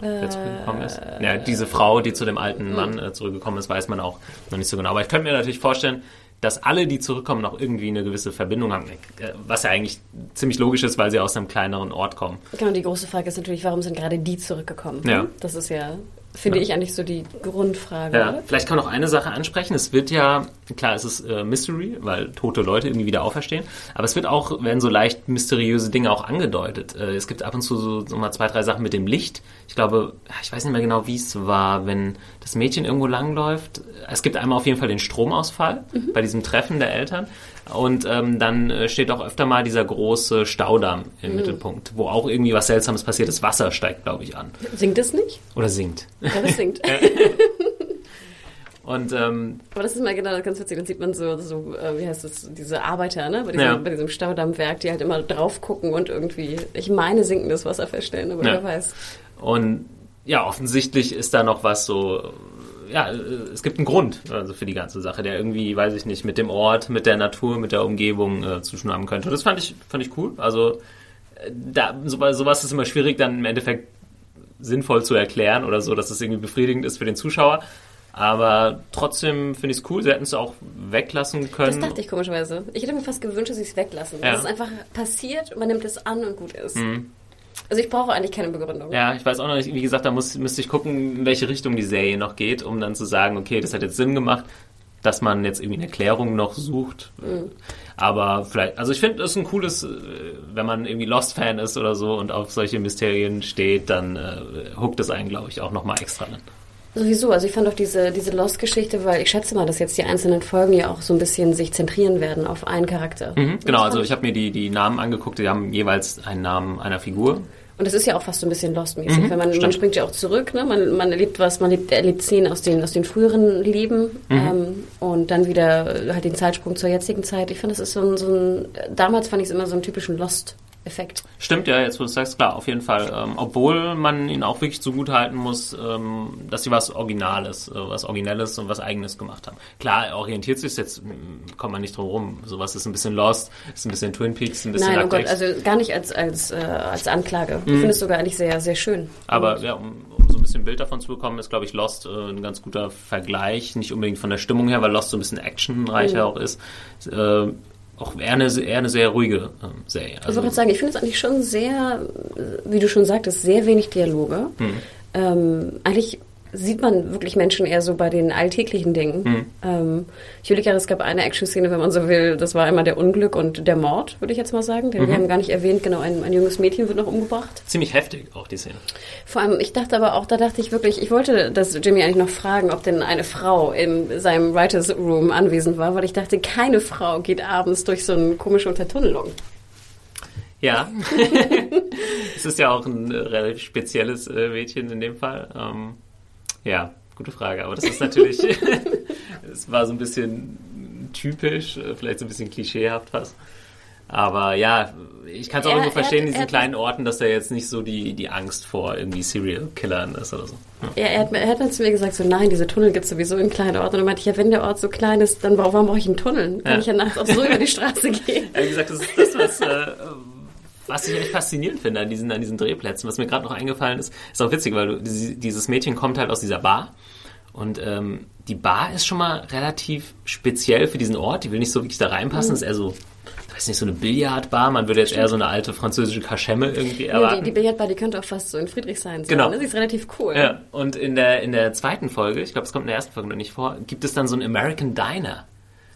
Der zurückgekommen ist? Ja, diese Frau, die zu dem alten Mann äh, zurückgekommen ist, weiß man auch noch nicht so genau. Aber ich könnte mir natürlich vorstellen, dass alle, die zurückkommen, noch irgendwie eine gewisse Verbindung haben. Äh, was ja eigentlich ziemlich logisch ist, weil sie aus einem kleineren Ort kommen. Genau, die große Frage ist natürlich, warum sind gerade die zurückgekommen? Ja. Das ist ja Finde ja. ich eigentlich so die Grundfrage. Ja, vielleicht kann man noch eine Sache ansprechen. Es wird ja, klar, es ist äh, Mystery, weil tote Leute irgendwie wieder auferstehen, aber es wird auch, werden so leicht mysteriöse Dinge auch angedeutet. Äh, es gibt ab und zu so, so, mal zwei, drei Sachen mit dem Licht. Ich glaube, ich weiß nicht mehr genau, wie es war, wenn das Mädchen irgendwo langläuft. Es gibt einmal auf jeden Fall den Stromausfall mhm. bei diesem Treffen der Eltern. Und ähm, dann äh, steht auch öfter mal dieser große Staudamm im mhm. Mittelpunkt, wo auch irgendwie was Seltsames passiert. Das Wasser steigt, glaube ich, an. Singt es nicht? Oder singt. Ja, das singt. *laughs* Und, ähm, Aber das ist mal genau ganz witzig. Dann sieht man so, so äh, wie heißt das, diese Arbeiter, ne? Bei diesem, ja. bei diesem Staudammwerk, die halt immer drauf gucken und irgendwie, ich meine, sinkendes Wasser feststellen, aber ja. wer weiß. Und ja, offensichtlich ist da noch was so ja, es gibt einen Grund also für die ganze Sache, der irgendwie, weiß ich nicht, mit dem Ort, mit der Natur, mit der Umgebung äh, zu tun haben könnte. Und das fand ich, fand ich cool. Also äh, da, so, sowas ist immer schwierig, dann im Endeffekt sinnvoll zu erklären oder so, dass es irgendwie befriedigend ist für den Zuschauer. Aber trotzdem finde ich es cool. Sie hätten es auch weglassen können. Das dachte ich komischerweise. Ich hätte mir fast gewünscht, dass sie es weglassen. Ja. Dass es einfach passiert, man nimmt es an und gut ist. Mhm. Also ich brauche eigentlich keine Begründung. Ja, ich weiß auch noch nicht, wie gesagt, da muss, müsste ich gucken, in welche Richtung die Serie noch geht, um dann zu sagen, okay, das hat jetzt Sinn gemacht, dass man jetzt irgendwie eine Erklärung noch sucht. Mhm. Aber vielleicht, also ich finde, es ist ein cooles, äh, wenn man irgendwie Lost-Fan ist oder so und auf solche Mysterien steht, dann äh, huckt es einen, glaube ich, auch nochmal extra dann. Sowieso, also ich fand auch diese, diese Lost-Geschichte, weil ich schätze mal, dass jetzt die einzelnen Folgen ja auch so ein bisschen sich zentrieren werden auf einen Charakter. Mhm, genau, also ich habe mir die, die Namen angeguckt, die haben jeweils einen Namen einer Figur. Und das ist ja auch fast so ein bisschen Lost-mäßig, mhm, weil man, man springt ja auch zurück, ne? man, man erlebt was, man erlebt, erlebt Szenen aus den, aus den früheren Leben mhm. ähm, und dann wieder halt den Zeitsprung zur jetzigen Zeit. Ich finde, das ist so ein, so ein damals fand ich es immer so einen typischen Lost- Effekt. Stimmt, ja, jetzt wo du sagst, klar, auf jeden Fall. Ähm, obwohl man ihnen auch wirklich zugute halten muss, ähm, dass sie was Originales, äh, was Originelles und was Eigenes gemacht haben. Klar, er orientiert sich jetzt, kommt man nicht drum rum. Sowas ist ein bisschen Lost, ist ein bisschen Twin Peaks, ein bisschen Nein, oh Gott, also gar nicht als, als, äh, als Anklage. Ich mhm. finde es sogar eigentlich sehr, sehr schön. Aber ja, um, um, so ein bisschen Bild davon zu bekommen, ist, glaube ich, Lost äh, ein ganz guter Vergleich. Nicht unbedingt von der Stimmung her, weil Lost so ein bisschen actionreicher mhm. auch ist. Auch eher eine, eher eine sehr ruhige ähm, Serie. Also, ich wollte sagen, ich finde es eigentlich schon sehr, wie du schon sagtest, sehr wenig Dialoge. Hm. Ähm, eigentlich sieht man wirklich Menschen eher so bei den alltäglichen Dingen. Mhm. Ähm, ich würde gerne, es gab eine Action-Szene, wenn man so will, das war einmal der Unglück und der Mord, würde ich jetzt mal sagen. Den mhm. wir haben gar nicht erwähnt, genau, ein, ein, junges Mädchen wird noch umgebracht. Ziemlich heftig auch die Szene. Vor allem, ich dachte aber auch, da dachte ich wirklich, ich wollte das Jimmy eigentlich noch fragen, ob denn eine Frau in seinem Writers Room anwesend war, weil ich dachte, keine Frau geht abends durch so eine komische Untertunnelung. Ja, *laughs* es ist ja auch ein äh, relativ spezielles äh, Mädchen in dem Fall. Ja, gute Frage. Aber das ist natürlich, *laughs* *laughs* es war so ein bisschen typisch, äh, vielleicht so ein bisschen klischeehaft was. Aber ja, ich kann es auch irgendwo verstehen in diesen kleinen Orten, dass da jetzt nicht so die, die Angst vor irgendwie Serial-Killern ist oder so. Ja. er, hat, er hat dann zu mir gesagt, so nein, diese Tunnel gibt es sowieso in kleinen Orten. Und dann meinte ich, ja, wenn der Ort so klein ist, dann warum brauche ich einen Tunnel? Kann ja. ich ja nachts auch so *laughs* über die Straße gehen. Er hat gesagt, das ist das, was... Äh, was ich echt faszinierend finde an diesen, an diesen Drehplätzen, was mir gerade noch eingefallen ist, ist auch witzig, weil du, dieses Mädchen kommt halt aus dieser Bar und ähm, die Bar ist schon mal relativ speziell für diesen Ort. Die will nicht so wirklich da reinpassen. Mhm. ist eher so weiß nicht, so eine Billardbar. Man würde jetzt eher so eine alte französische Kaschemme irgendwie Ja, erwarten. die, die Billardbar, die könnte auch fast so in Friedrichshain sein. Genau. Das ist relativ cool. Ja, und in der, in der zweiten Folge, ich glaube, es kommt in der ersten Folge noch nicht vor, gibt es dann so einen American Diner.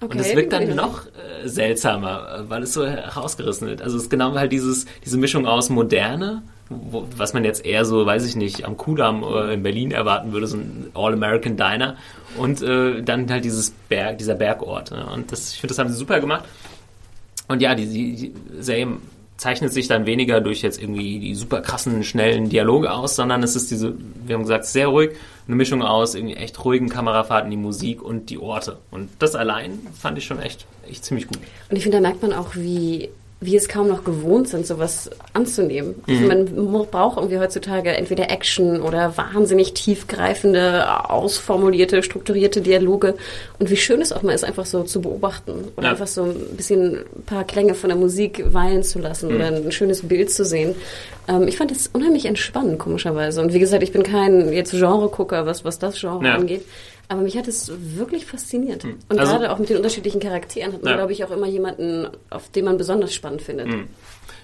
Und Okay, es wirkt dann noch äh, seltsamer, weil es so herausgerissen wird. Also es ist genau halt dieses, diese Mischung aus Moderne, wo, was man jetzt eher so, weiß ich nicht, am Kudamm äh, in Berlin erwarten würde, so ein All-American Diner. Und äh, dann halt dieses Berg, dieser Bergort. Ne? Und das, ich finde, das haben sie super gemacht. Und ja, die, die, die Serie zeichnet sich dann weniger durch jetzt irgendwie die super krassen, schnellen Dialoge aus, sondern es ist diese, wir haben gesagt, sehr ruhig, eine Mischung aus irgendwie echt ruhigen Kamerafahrten, die Musik und die Orte. Und das allein fand ich schon echt, echt ziemlich gut. Und ich finde, da merkt man auch, wie wie es kaum noch gewohnt sind, sowas anzunehmen. Also Mhm. man mu- braucht irgendwie heutzutage entweder Action oder wahnsinnig tiefgreifende, ausformulierte, strukturierte Dialoge. Und wie schön es auch mal ist, einfach so zu beobachten oder Ja. einfach so ein bisschen ein paar Klänge von der Musik weilen zu lassen oder Mhm. ein schönes Bild zu sehen. Ähm, ich fand das unheimlich entspannend, komischerweise. Und wie gesagt, ich bin kein jetzt Genre-Gucker, was, was das Genre Ja. angeht. Aber mich hat es wirklich fasziniert. Und Also- gerade auch mit den unterschiedlichen Charakteren hat man, Ja. glaube ich, auch immer jemanden, auf den man besonders spannend findet.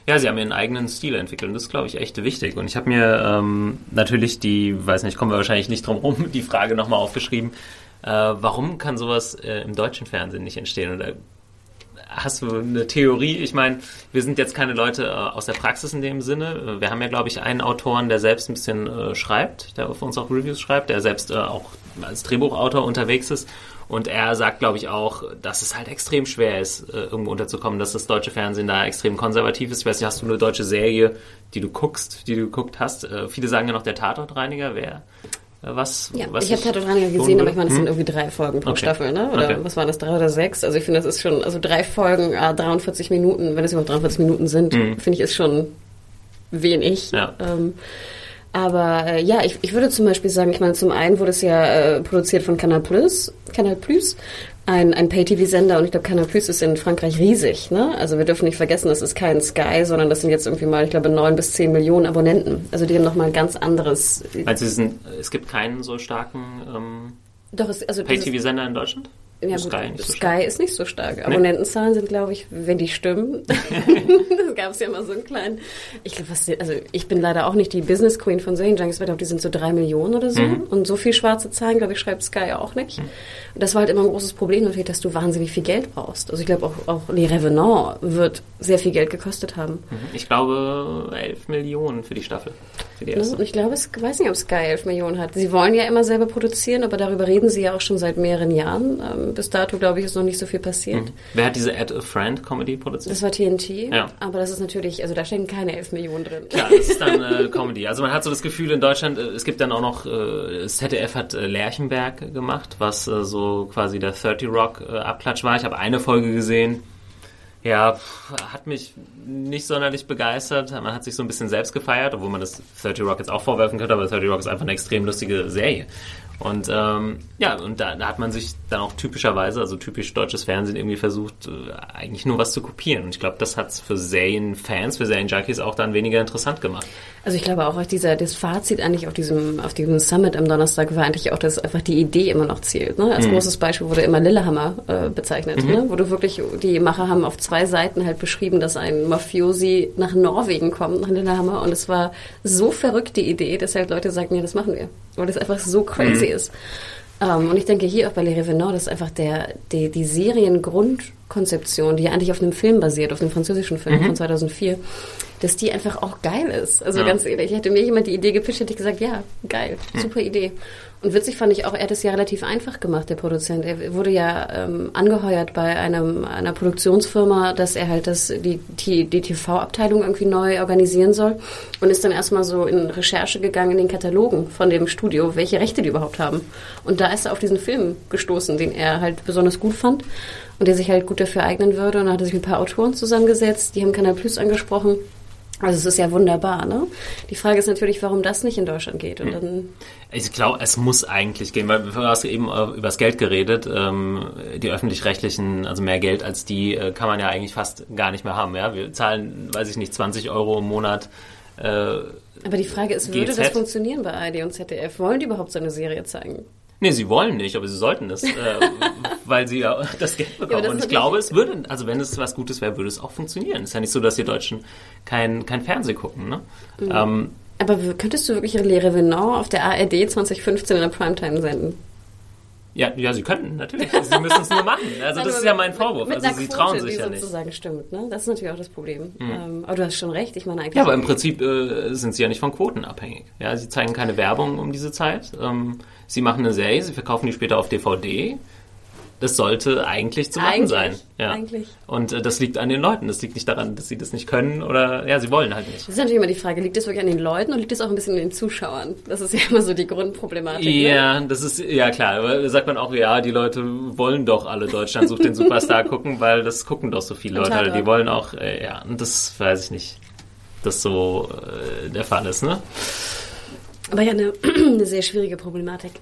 Ja, sie haben ihren eigenen Stil entwickelt und das ist, glaube ich, echt wichtig. Und ich habe mir ähm, natürlich die, weiß nicht, kommen wir wahrscheinlich nicht drum rum, *laughs* die Frage nochmal aufgeschrieben, äh, warum kann sowas äh, im deutschen Fernsehen nicht entstehen? Oder hast du eine Theorie? Ich meine, wir sind jetzt keine Leute äh, aus der Praxis in dem Sinne. Äh, Wir haben ja, glaube ich, einen Autoren, der selbst ein bisschen äh, schreibt, der für uns auch Reviews schreibt, der selbst auch als Drehbuchautor unterwegs ist. Und er sagt, glaube ich, auch, dass es halt extrem schwer ist, irgendwo unterzukommen, dass das deutsche Fernsehen da extrem konservativ ist. Ich weiß nicht, hast du eine deutsche Serie, die du guckst, die du geguckt hast? Viele sagen ja noch der Tatortreiniger wäre was. Ja, was ich habe Tatoraniger lohnen gesehen, aber ich meine, das Hm? sind irgendwie drei Folgen pro Okay. Staffel, ne? Oder Okay. was waren das, drei oder sechs? Also ich finde, das ist schon, also drei Folgen, äh, 43 Minuten, wenn es überhaupt 43 Minuten sind, finde ich, ist schon wenig. Ja. Ähm, aber äh, ja, ich, ich würde zum Beispiel sagen, ich meine, zum einen wurde es ja äh, produziert von Canal Plus, Canal Plus, ein, ein Pay-TV-Sender und ich glaube, Canal Plus ist in Frankreich riesig. Ne? Also wir dürfen nicht vergessen, das ist kein Sky, sondern das sind jetzt irgendwie mal, ich glaube, neun bis zehn Millionen Abonnenten. Also die haben nochmal ein ganz anderes... Also es, sind, es gibt keinen so starken ähm, Doch, es, also Pay-TV-Sender in Deutschland? Ja, Ist gut, Sky nicht so Sky ist nicht so stark. Abonnentenzahlen sind, glaube ich, wenn die stimmen. *laughs* das gab es ja mal so einen kleinen. Ich glaube, was, also ich bin leider auch nicht die Business Queen von aber ich glaube, die sind so drei Millionen oder so. Mhm. Und so viel schwarze Zahlen, glaube ich, schreibt Sky auch nicht. Und das war halt immer ein großes Problem natürlich, dass du wahnsinnig viel Geld brauchst. Also ich glaube, auch, auch Les Revenants wird sehr viel Geld gekostet haben. Ich glaube 11 Millionen für die Staffel. Für die erste. Und ich glaube, ich weiß nicht, ob Sky 11 Millionen hat. Sie wollen ja immer selber produzieren, aber darüber reden sie ja auch schon seit mehreren Jahren. Bis dato, glaube ich, ist noch nicht so viel passiert. Wer hat diese Add a Friend Comedy produziert? Das war TNT, Ja. aber das ist natürlich, also da stecken keine 11 Millionen drin. Ja, das ist dann *laughs* äh, Comedy. Also man hat so das Gefühl in Deutschland, äh, es gibt dann auch noch, äh, das ZDF hat äh, Lerchenberg gemacht, was äh, so quasi der 30 Rock äh, Abklatsch war. Ich habe eine Folge gesehen. Ja, hat mich nicht sonderlich begeistert. Man hat sich so ein bisschen selbst gefeiert, obwohl man das 30 Rock jetzt auch vorwerfen könnte, aber 30 Rock ist einfach eine extrem lustige Serie. Und ähm, ja, und da, da hat man sich dann auch typischerweise, also typisch deutsches Fernsehen, irgendwie versucht, äh, eigentlich nur was zu kopieren. Und ich glaube, das hat es für Serienfans, für Serienjunkies auch dann weniger interessant gemacht. Also ich glaube auch, dieser, das Fazit eigentlich auf diesem, auf diesem Summit am Donnerstag war eigentlich auch, dass einfach die Idee immer noch zählt. Ne? Mhm. Als großes Beispiel wurde immer Lillehammer äh, bezeichnet, ne? wo du wirklich, die Macher haben auf zwei Seiten halt beschrieben, dass ein Mafiosi nach Norwegen kommt, nach Lillehammer. Und es war so verrückt, die Idee, dass halt Leute sagten, ja, das machen wir. Weil das einfach so crazy ist. Ähm, und ich denke hier auch bei Les Revenants, dass einfach der, die, die Seriengrundkonzeption, die ja eigentlich auf einem Film basiert, auf einem französischen Film von 2004, dass die einfach auch geil ist. Also Ja. ganz ehrlich, hätte mir jemand die Idee gepitcht, hätte ich gesagt, ja, geil, super Idee. Und witzig fand ich auch, er hat es ja relativ einfach gemacht, der Produzent. Er wurde ja ähm, angeheuert bei einem, einer Produktionsfirma, dass er halt das, die, die, die TV-Abteilung irgendwie neu organisieren soll und ist dann erstmal so in Recherche gegangen in den Katalogen von dem Studio, welche Rechte die überhaupt haben. Und da ist er auf diesen Film gestoßen, den er halt besonders gut fand und der sich halt gut dafür eignen würde. Und dann hat er sich mit ein paar Autoren zusammengesetzt, die haben Kanal Plus angesprochen. Also es ist ja wunderbar, ne? Die Frage ist natürlich, warum das nicht in Deutschland geht. Und dann Ich glaube, es muss eigentlich gehen, weil du hast eben äh, über das Geld geredet. Ähm, die öffentlich-rechtlichen, also mehr Geld als die, äh, kann man ja eigentlich fast gar nicht mehr haben. Ja? Wir zahlen, weiß ich nicht, 20 Euro im Monat. Äh, Aber die Frage ist, würde GZ? das funktionieren bei ARD und ZDF? Wollen die überhaupt so eine Serie zeigen? Nee, sie wollen nicht, aber sie sollten es. Äh, *laughs* weil sie ja das Geld bekommen. das und ich glaube, es würde, also wenn es was Gutes wäre, würde es auch funktionieren. Es ist ja nicht so, dass die Deutschen kein, kein Fernsehen gucken. Ne? Mhm. Ähm, Aber könntest du wirklich Le Revenant auf der ARD 2015 in der Primetime senden? Ja, ja, sie könnten, natürlich. *laughs* Sie müssen es nur machen. Also Nein, das ist ja mit- mein Vorwurf. Mit Also einer sie Quote, trauen sich die ja nicht. Mhm. sozusagen stimmt. Ne? Das ist natürlich auch das Problem. Ähm, aber du hast schon recht. Ich meine eigentlich. Ja, aber im Prinzip äh, sind sie ja nicht von Quoten abhängig. Ja, sie zeigen keine Werbung um diese Zeit. Ähm, sie machen eine Serie, sie verkaufen die später auf DVD. Das sollte eigentlich zu machen Eigentlich, sein. Ja. eigentlich. Und äh, das liegt an den Leuten. Das liegt nicht daran, dass sie das nicht können oder ja, sie wollen halt nicht. Das ist natürlich immer die Frage, liegt es wirklich an den Leuten oder liegt es auch ein bisschen an den Zuschauern? Das ist ja immer so die Grundproblematik. Ne? Ja, das ist ja klar. Aber sagt man auch, ja, die Leute wollen doch alle Deutschland sucht den Superstar *laughs* gucken, weil das gucken doch so viele Leute. Die wollen auch, äh, ja, und das weiß ich nicht, dass so äh, der Fall ist, ne? Aber ja, eine, *clears throat* eine sehr schwierige Problematik.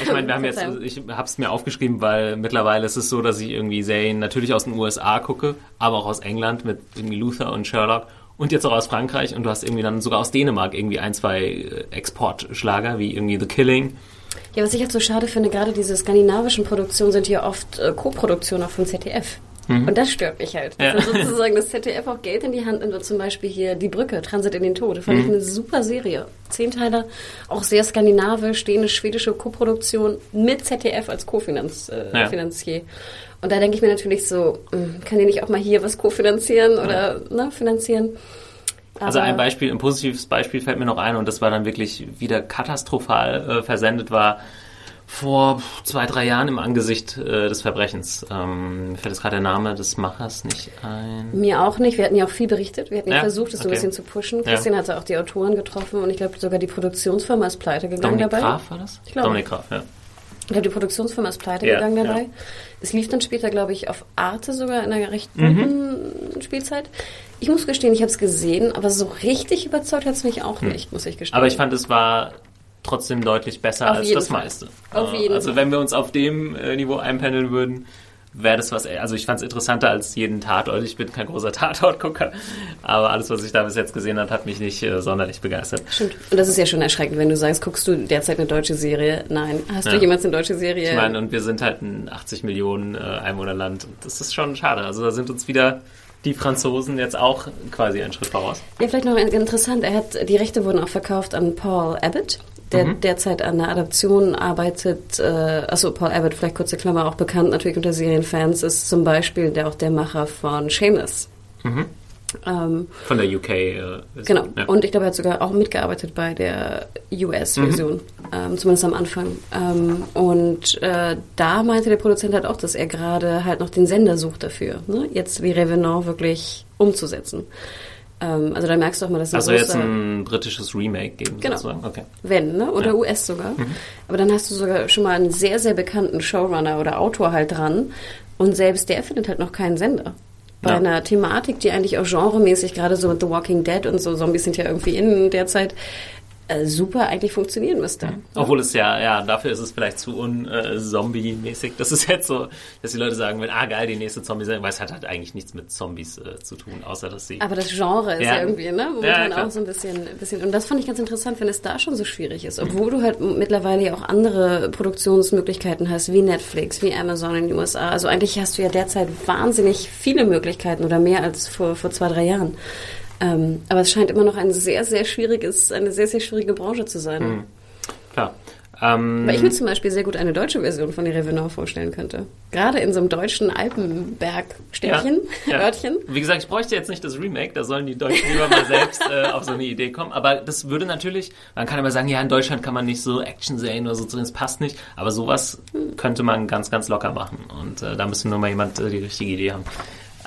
Ich meine, wir haben jetzt, ich habe es mir aufgeschrieben, weil mittlerweile ist es so, dass ich irgendwie Serien natürlich aus den USA gucke, aber auch aus England mit irgendwie Luther und Sherlock und jetzt auch aus Frankreich und du hast irgendwie dann sogar aus Dänemark irgendwie ein, zwei äh, Exportschlager wie irgendwie The Killing. Ja, was ich halt so schade finde, gerade diese skandinavischen Produktionen sind ja oft äh, Co-Produktionen auch vom ZDF. Und das stört mich halt. Ja. Dass *laughs* sozusagen das ZDF auch Geld in die Hand nimmt und zum Beispiel hier Die Brücke, Transit in den Tod. Fand ich eine super Serie. Zehnteiler, auch sehr skandinavisch, dänisch, schwedische Co-Produktion mit ZDF als Co-Finanzier. Äh, Ja. Und da denke ich mir natürlich so, mh, kann ihr nicht auch mal hier was kofinanzieren oder ne, finanzieren? Also ein Beispiel, ein positives Beispiel fällt mir noch ein und das war dann wirklich wieder katastrophal äh, versendet war vor zwei, drei Jahren im Angesicht äh, des Verbrechens. Ähm, mir fällt jetzt gerade der Name des Machers nicht ein. Mir auch nicht. Wir hatten ja auch viel berichtet. Wir hatten ja, Ja, versucht, es so ein okay. bisschen zu pushen. Ja. Christian hatte auch die Autoren getroffen und ich glaube sogar die Produktionsfirma ist pleite gegangen Dominik dabei. Graf war das? Ich glaube. Dominik Graf, ja. Ich glaube, die Produktionsfirma ist pleite Ja, gegangen dabei. ja. Es lief dann später, glaube ich, auf Arte sogar in einer recht Mhm. guten Spielzeit. Ich muss gestehen, ich habe es gesehen, aber so richtig überzeugt hat es mich auch nicht, muss ich gestehen. Hm. Aber ich fand, es war trotzdem deutlich besser Auf als das Fall. meiste. Auf Äh, jeden also Fall. wenn wir uns auf dem äh, Niveau einpendeln würden, wäre das was, also ich fand es interessanter als jeden Tatort. Ich bin kein großer *laughs* Tatort-Gucker, aber alles, was ich da bis jetzt gesehen habe, hat mich nicht äh, sonderlich begeistert. Stimmt. Und das ist ja schon erschreckend, wenn du sagst, guckst du derzeit eine deutsche Serie? Nein. Hast du Ja. jemals eine deutsche Serie? Ich meine, und wir sind halt ein 80 Millionen äh, Einwohnerland. Das ist schon schade. Also da sind uns wieder die Franzosen jetzt auch quasi einen Schritt voraus. Ja, vielleicht noch interessant. Er hat, die Rechte wurden auch verkauft an Paul Abbott, der Mhm. derzeit an der Adaption arbeitet. Äh, achso, Paul Abbott, vielleicht kurze Klammer, auch bekannt natürlich unter Serienfans, ist zum Beispiel der auch der Macher von Shameless. Ähm, Von der UK. Äh, genau. Ja. Und ich glaube, er hat sogar auch mitgearbeitet bei der US-Version, ähm, zumindest am Anfang. Ähm, und äh, da meinte der Produzent halt auch, dass er gerade halt noch den Sender sucht dafür, ne? jetzt wie Revenant wirklich umzusetzen. Ähm, also da merkst du auch mal, dass ein also jetzt ein britisches Remake geben Genau. sozusagen. Okay. wenn, ne? oder Ja. Mhm. US sogar. Aber dann hast du sogar schon mal einen sehr, sehr bekannten Showrunner oder Autor halt dran und selbst der findet halt noch keinen Sender. Bei Ja. einer Thematik, die eigentlich auch genremäßig, gerade so mit The Walking Dead und so Zombies sind ja irgendwie in derzeit, äh, super eigentlich funktionieren müsste. Obwohl es ja, ja, dafür ist es vielleicht zu un-Zombie-mäßig. das ist jetzt so, dass die Leute sagen, ah geil, die nächste Zombie-Serie, weil es hat halt eigentlich nichts mit Zombies äh, zu tun, außer dass sie... Aber das Genre ist ja, Ja. irgendwie, ne? Ja, Momentan klar. auch so ein bisschen, ein bisschen. Und das fand ich ganz interessant, wenn es da schon so schwierig ist. Obwohl du halt mittlerweile ja auch andere Produktionsmöglichkeiten hast, wie Netflix, wie Amazon in den USA. Also eigentlich hast du ja derzeit wahnsinnig viele Möglichkeiten oder mehr als vor, vor zwei, drei Jahren. Ähm, aber es scheint immer noch ein sehr, sehr schwieriges, eine sehr, sehr schwierige Branche zu sein. Klar. Ähm, Weil ich mir zum Beispiel sehr gut eine deutsche Version von Revenant vorstellen könnte. Gerade in so einem deutschen Alpenberg-Städtchen, ja. Örtchen. Wie gesagt, ich bräuchte jetzt nicht das Remake, da sollen die Deutschen lieber mal selbst äh, auf so eine Idee kommen. Aber das würde natürlich, man kann immer sagen, ja, in Deutschland kann man nicht so Action-Serien oder so das passt nicht. Aber sowas könnte man ganz, ganz locker machen. Und äh, da müsste nur mal jemand äh, die richtige Idee haben.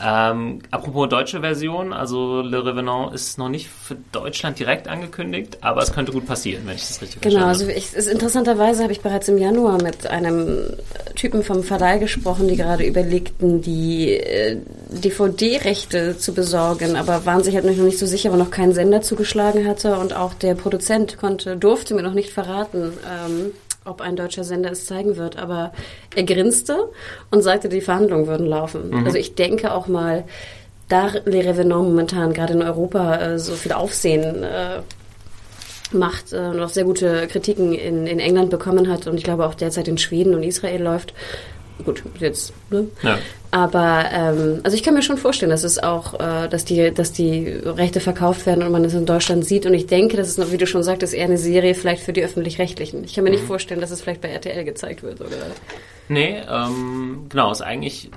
Ähm, apropos deutsche Version, also Le Revenant ist noch nicht für Deutschland direkt angekündigt, aber es könnte gut passieren, wenn ich das richtig Genau, verstanden also habe. ich, es, interessanterweise habe ich bereits im Januar mit einem Typen vom Verleih gesprochen, die gerade überlegten, die äh, DVD-Rechte zu besorgen, aber waren sich halt noch nicht so sicher, weil noch kein Sender zugeschlagen hatte und auch der Produzent konnte, durfte mir noch nicht verraten, ähm, ob ein deutscher Sender es zeigen wird, aber er grinste und sagte, die Verhandlungen würden laufen. Also ich denke auch mal, da Le Revenant momentan gerade in Europa äh, so viel Aufsehen äh, macht äh, und auch sehr gute Kritiken in, in England bekommen hat und ich glaube auch derzeit in Schweden und Israel läuft, gut, jetzt, ne? Ja. Aber ähm, also ich kann mir schon vorstellen, dass es auch, äh, dass die, dass die Rechte verkauft werden und man es in Deutschland sieht. Und ich denke, dass es noch, wie du schon sagtest, eher eine Serie vielleicht für die öffentlich-rechtlichen. Ich kann mir nicht vorstellen, dass es vielleicht bei RTL gezeigt wird oder. Nee, ähm, genau, ist eigentlich,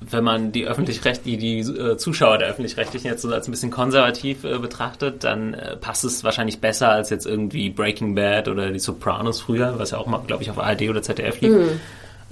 wenn man die öffentlich-recht, die, die äh, Zuschauer der öffentlich-rechtlichen jetzt so als ein bisschen konservativ äh, betrachtet, dann äh, passt es wahrscheinlich besser als jetzt irgendwie Breaking Bad oder die Sopranos früher, was ja auch mal, glaube ich, auf ARD oder ZDF lief.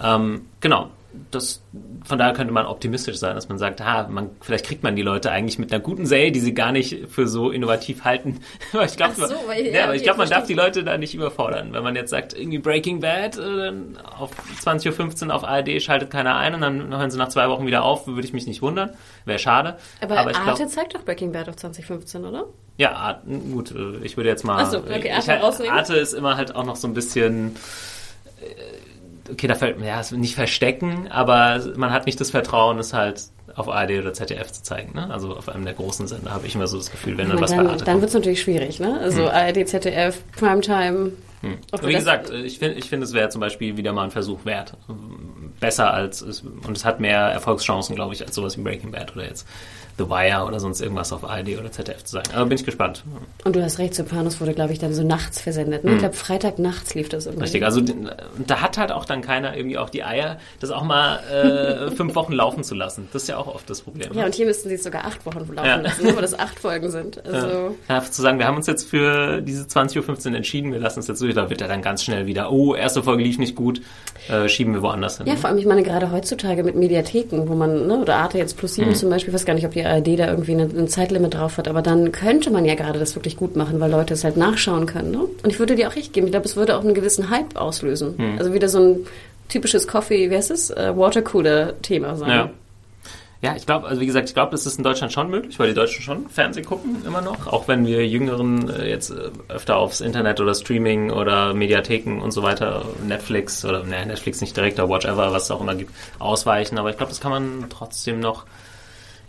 Ähm, genau. Das, von daher könnte man optimistisch sein, dass man sagt, ha, man, vielleicht kriegt man die Leute eigentlich mit einer guten Serie, die sie gar nicht für so innovativ halten. *laughs* aber ich glaube, so, ja, ja, aber ich okay, glaube, man darf die Leute da nicht überfordern. Wenn man jetzt sagt, irgendwie Breaking Bad, äh, dann auf 20.15 Uhr auf ARD schaltet keiner ein und dann hören sie nach zwei Wochen wieder auf, würde ich mich nicht wundern. Wäre schade. Aber, ich Arte glaub, zeigt doch Breaking Bad auf 2015, oder? ja, gut, äh, ich würde jetzt mal. Ach so, okay, Arte ich, rausnehmen. Arte ist immer halt auch noch so ein bisschen. äh, Okay, da fällt mir ja nicht verstecken, aber man hat nicht das Vertrauen, es halt auf ARD oder ZDF zu zeigen. Ne? Also auf einem der großen Sender habe ich immer so das Gefühl, wenn dann was dann dann wird es natürlich schwierig, ne? Also ARD, ZDF, Primetime. Wir Wie gesagt, ich finde, ich finde, es wäre zum Beispiel wieder mal ein Versuch wert. Besser als und es hat mehr Erfolgschancen, glaube ich, als sowas wie Breaking Bad oder jetzt The Wire oder sonst irgendwas auf ARD oder ZDF zu sein. Aber bin ich gespannt. Und du hast recht, Sopranos wurde, glaube ich, dann so nachts versendet. Ne? Ich glaube, Freitag nachts lief das irgendwie. Richtig, also da hat halt auch dann keiner irgendwie auch die Eier, das auch mal äh, fünf Wochen laufen zu lassen. Das ist ja auch oft das Problem. Ja, ne? und hier müssten sie es sogar acht Wochen laufen Ja. lassen, ne? weil das acht Folgen sind. Also, Ja, zu sagen, wir haben uns jetzt für diese 20.15 Uhr entschieden, wir lassen es jetzt durch, da wird er dann ganz schnell wieder, oh, erste Folge lief nicht gut, äh, schieben wir woanders hin. ja, ne? Vor allem, ich meine, gerade heutzutage mit Mediatheken, wo man, ne, oder Arte jetzt plus sieben Mhm. zum Beispiel, ich weiß gar nicht, ob die ARD da irgendwie eine, ein Zeitlimit drauf hat, aber dann könnte man ja gerade das wirklich gut machen, weil Leute es halt nachschauen können. Ne? Und ich würde dir auch recht geben, ich glaube, es würde auch einen gewissen Hype auslösen. Mhm. Also wieder so ein typisches Coffee, wie heißt es? Äh, Watercooler-Thema sein. Ja. Ja, ich glaube, also wie gesagt, ich glaube, das ist in Deutschland schon möglich, weil die Deutschen schon Fernsehen gucken immer noch, auch wenn wir Jüngeren äh, jetzt äh, öfter aufs Internet oder Streaming oder Mediatheken und so weiter, Netflix oder ne, Netflix nicht direkt, aber whatever, was es auch immer gibt, ausweichen. Aber ich glaube, das kann man trotzdem noch,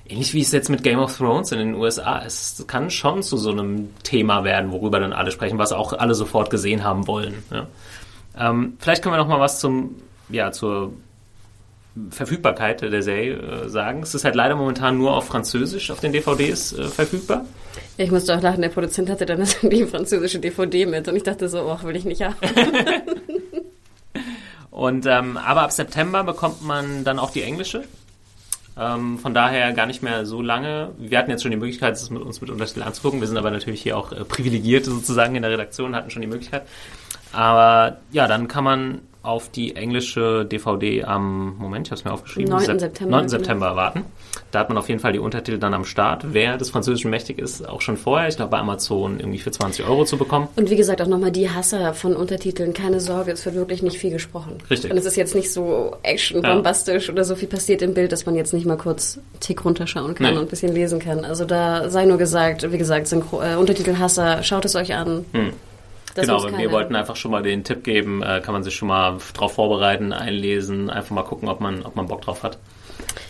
ähnlich wie es jetzt mit Game of Thrones in den USA ist, kann schon zu so einem Thema werden, worüber dann alle sprechen, was auch alle sofort gesehen haben wollen. Ja. Ähm, vielleicht können wir noch mal was zum, ja, zur Verfügbarkeit der Serie äh, sagen. Es ist halt leider momentan nur auf Französisch auf den DVDs äh, verfügbar. Ja, ich musste auch lachen, der Produzent hatte dann *laughs* die französische DVD mit und ich dachte so, oh, will ich nicht haben. *laughs* Und ähm, aber ab September bekommt man dann auch die englische. Ähm, von daher gar nicht mehr so lange. Wir hatten jetzt schon die Möglichkeit, es mit uns mit Untertitel anzugucken. Wir sind aber natürlich hier auch äh, privilegiert sozusagen in der Redaktion, hatten schon die Möglichkeit. Aber ja, dann kann man auf die englische DVD am Moment, ich habe es mir aufgeschrieben, 9. Sep- September, 9. genau. September warten. Da hat man auf jeden Fall die Untertitel dann am Start. Wer des Französischen mächtig ist, auch schon vorher, ich glaube bei Amazon irgendwie für 20 Euro zu bekommen. Und wie gesagt, auch nochmal die Hasser von Untertiteln, keine Sorge, es wird wirklich nicht viel gesprochen. Richtig. Und es ist jetzt nicht so action-bombastisch oder so viel passiert im Bild, dass man jetzt nicht mal kurz Tick runterschauen kann Nee. und ein bisschen lesen kann. Also da sei nur gesagt, wie gesagt, Synchro äh, Untertitel Hasser, schaut es euch an. Das genau, wir keiner. wollten einfach schon mal den Tipp geben, äh, kann man sich schon mal drauf vorbereiten, einlesen, einfach mal gucken, ob man, ob man Bock drauf hat.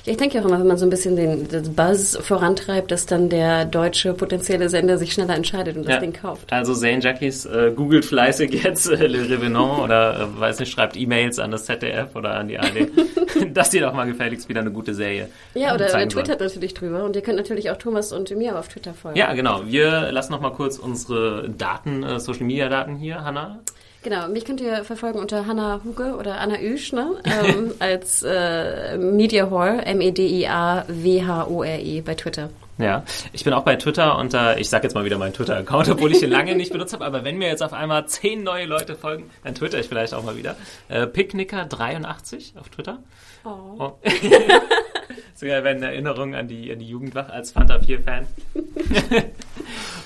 Ja, ich denke auch immer, wenn man so ein bisschen den, den Buzz vorantreibt, dass dann der deutsche potenzielle Sender sich schneller entscheidet und das Ja. Ding kauft. Also Zane Jackies äh, googelt fleißig jetzt äh, Le Revenant oder äh, weiß nicht, schreibt E-Mails an das ZDF oder an die ARD, *laughs* dass die doch mal gefälligst wieder eine gute Serie Ja, oder, oder twittert sollen. natürlich drüber. Und ihr könnt natürlich auch Thomas und mir auf Twitter folgen. Ja, genau. Wir lassen noch mal kurz unsere Daten, äh, Social Media Daten hier, Hanna. Genau, mich könnt ihr verfolgen unter Hanna Huge oder Anna Üsch, ne? ähm, *laughs* als äh, Media Whore, M-E-D-I-A-W-H-O-R-E bei Twitter. Ja, ich bin auch bei Twitter unter, ich sag jetzt mal wieder meinen Twitter-Account, obwohl ich den lange nicht benutzt habe, aber wenn mir jetzt auf einmal zehn neue Leute folgen, dann twitter ich vielleicht auch mal wieder. Äh, Picknicker83 auf Twitter. Oh. *laughs* Sogar wenn Erinnerung an die, an die Jugend wach als Fanta 4-Fan. *laughs*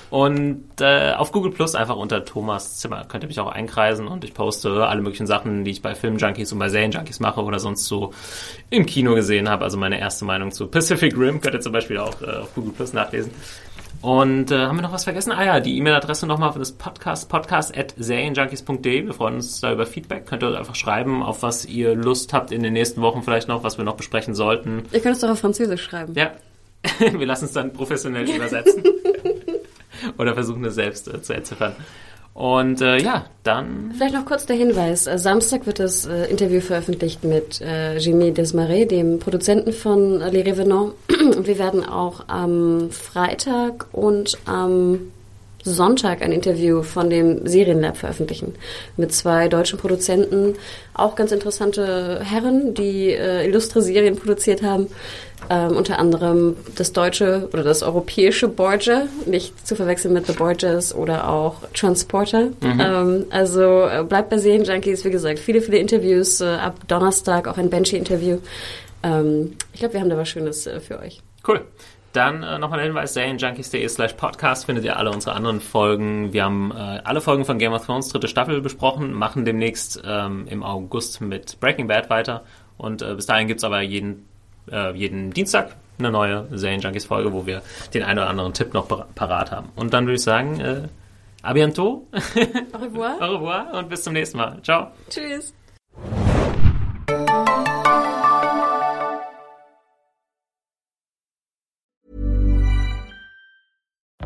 und äh, auf Google Plus einfach unter Thomas Zimmer könnt ihr mich auch einkreisen und ich poste alle möglichen Sachen, die ich bei Filmjunkies und bei Serienjunkies mache oder sonst so im Kino gesehen habe. Also meine erste Meinung zu Pacific Rim könnt ihr zum Beispiel auch äh, auf Google Plus nachlesen. Und äh, haben wir noch was vergessen? Ah ja, die E-Mail-Adresse nochmal für das Podcast, podcast at serienjunkies.de. Wir freuen uns da über Feedback. Könnt ihr uns einfach schreiben, auf was ihr Lust habt in den nächsten Wochen vielleicht noch, was wir noch besprechen sollten. Ihr könnt es doch auf Französisch schreiben. Ja, *laughs* wir lassen es dann professionell übersetzen. *laughs* *laughs* Oder versuchen es selbst äh, zu entziffern. Und äh, ja, dann. Vielleicht noch kurz der Hinweis. Äh, Samstag wird das äh, Interview veröffentlicht mit äh, Jimmy Desmarais, dem Produzenten von Les Revenants. *clears throat* Und wir werden auch am Freitag und am Sonntag ein Interview von dem Serienlab veröffentlichen mit zwei deutschen Produzenten, auch ganz interessante Herren, die äh, illustre Serien produziert haben. Ähm, unter anderem das deutsche oder das europäische Borgia, nicht zu verwechseln mit The Borgias oder auch Transporter. Mhm. Ähm, also äh, bleibt bei Serienjunkies, wie gesagt, viele, viele Interviews, äh, ab Donnerstag auch ein Benchy-Interview. Ähm, ich glaube, wir haben da was Schönes äh, für euch. Cool. Dann äh, nochmal der Hinweis, serienjunkies.de slash podcast findet ihr alle unsere anderen Folgen. Wir haben äh, alle Folgen von Game of Thrones dritte Staffel besprochen, machen demnächst ähm, im August mit Breaking Bad weiter. Und äh, bis dahin gibt's aber jeden, äh, jeden Dienstag eine neue Serienjunkies-Folge, wo wir den einen oder anderen Tipp noch parat haben. Und dann würde ich sagen, äh, a bientôt. Au revoir. *laughs* Au revoir und bis zum nächsten Mal. Ciao. Tschüss.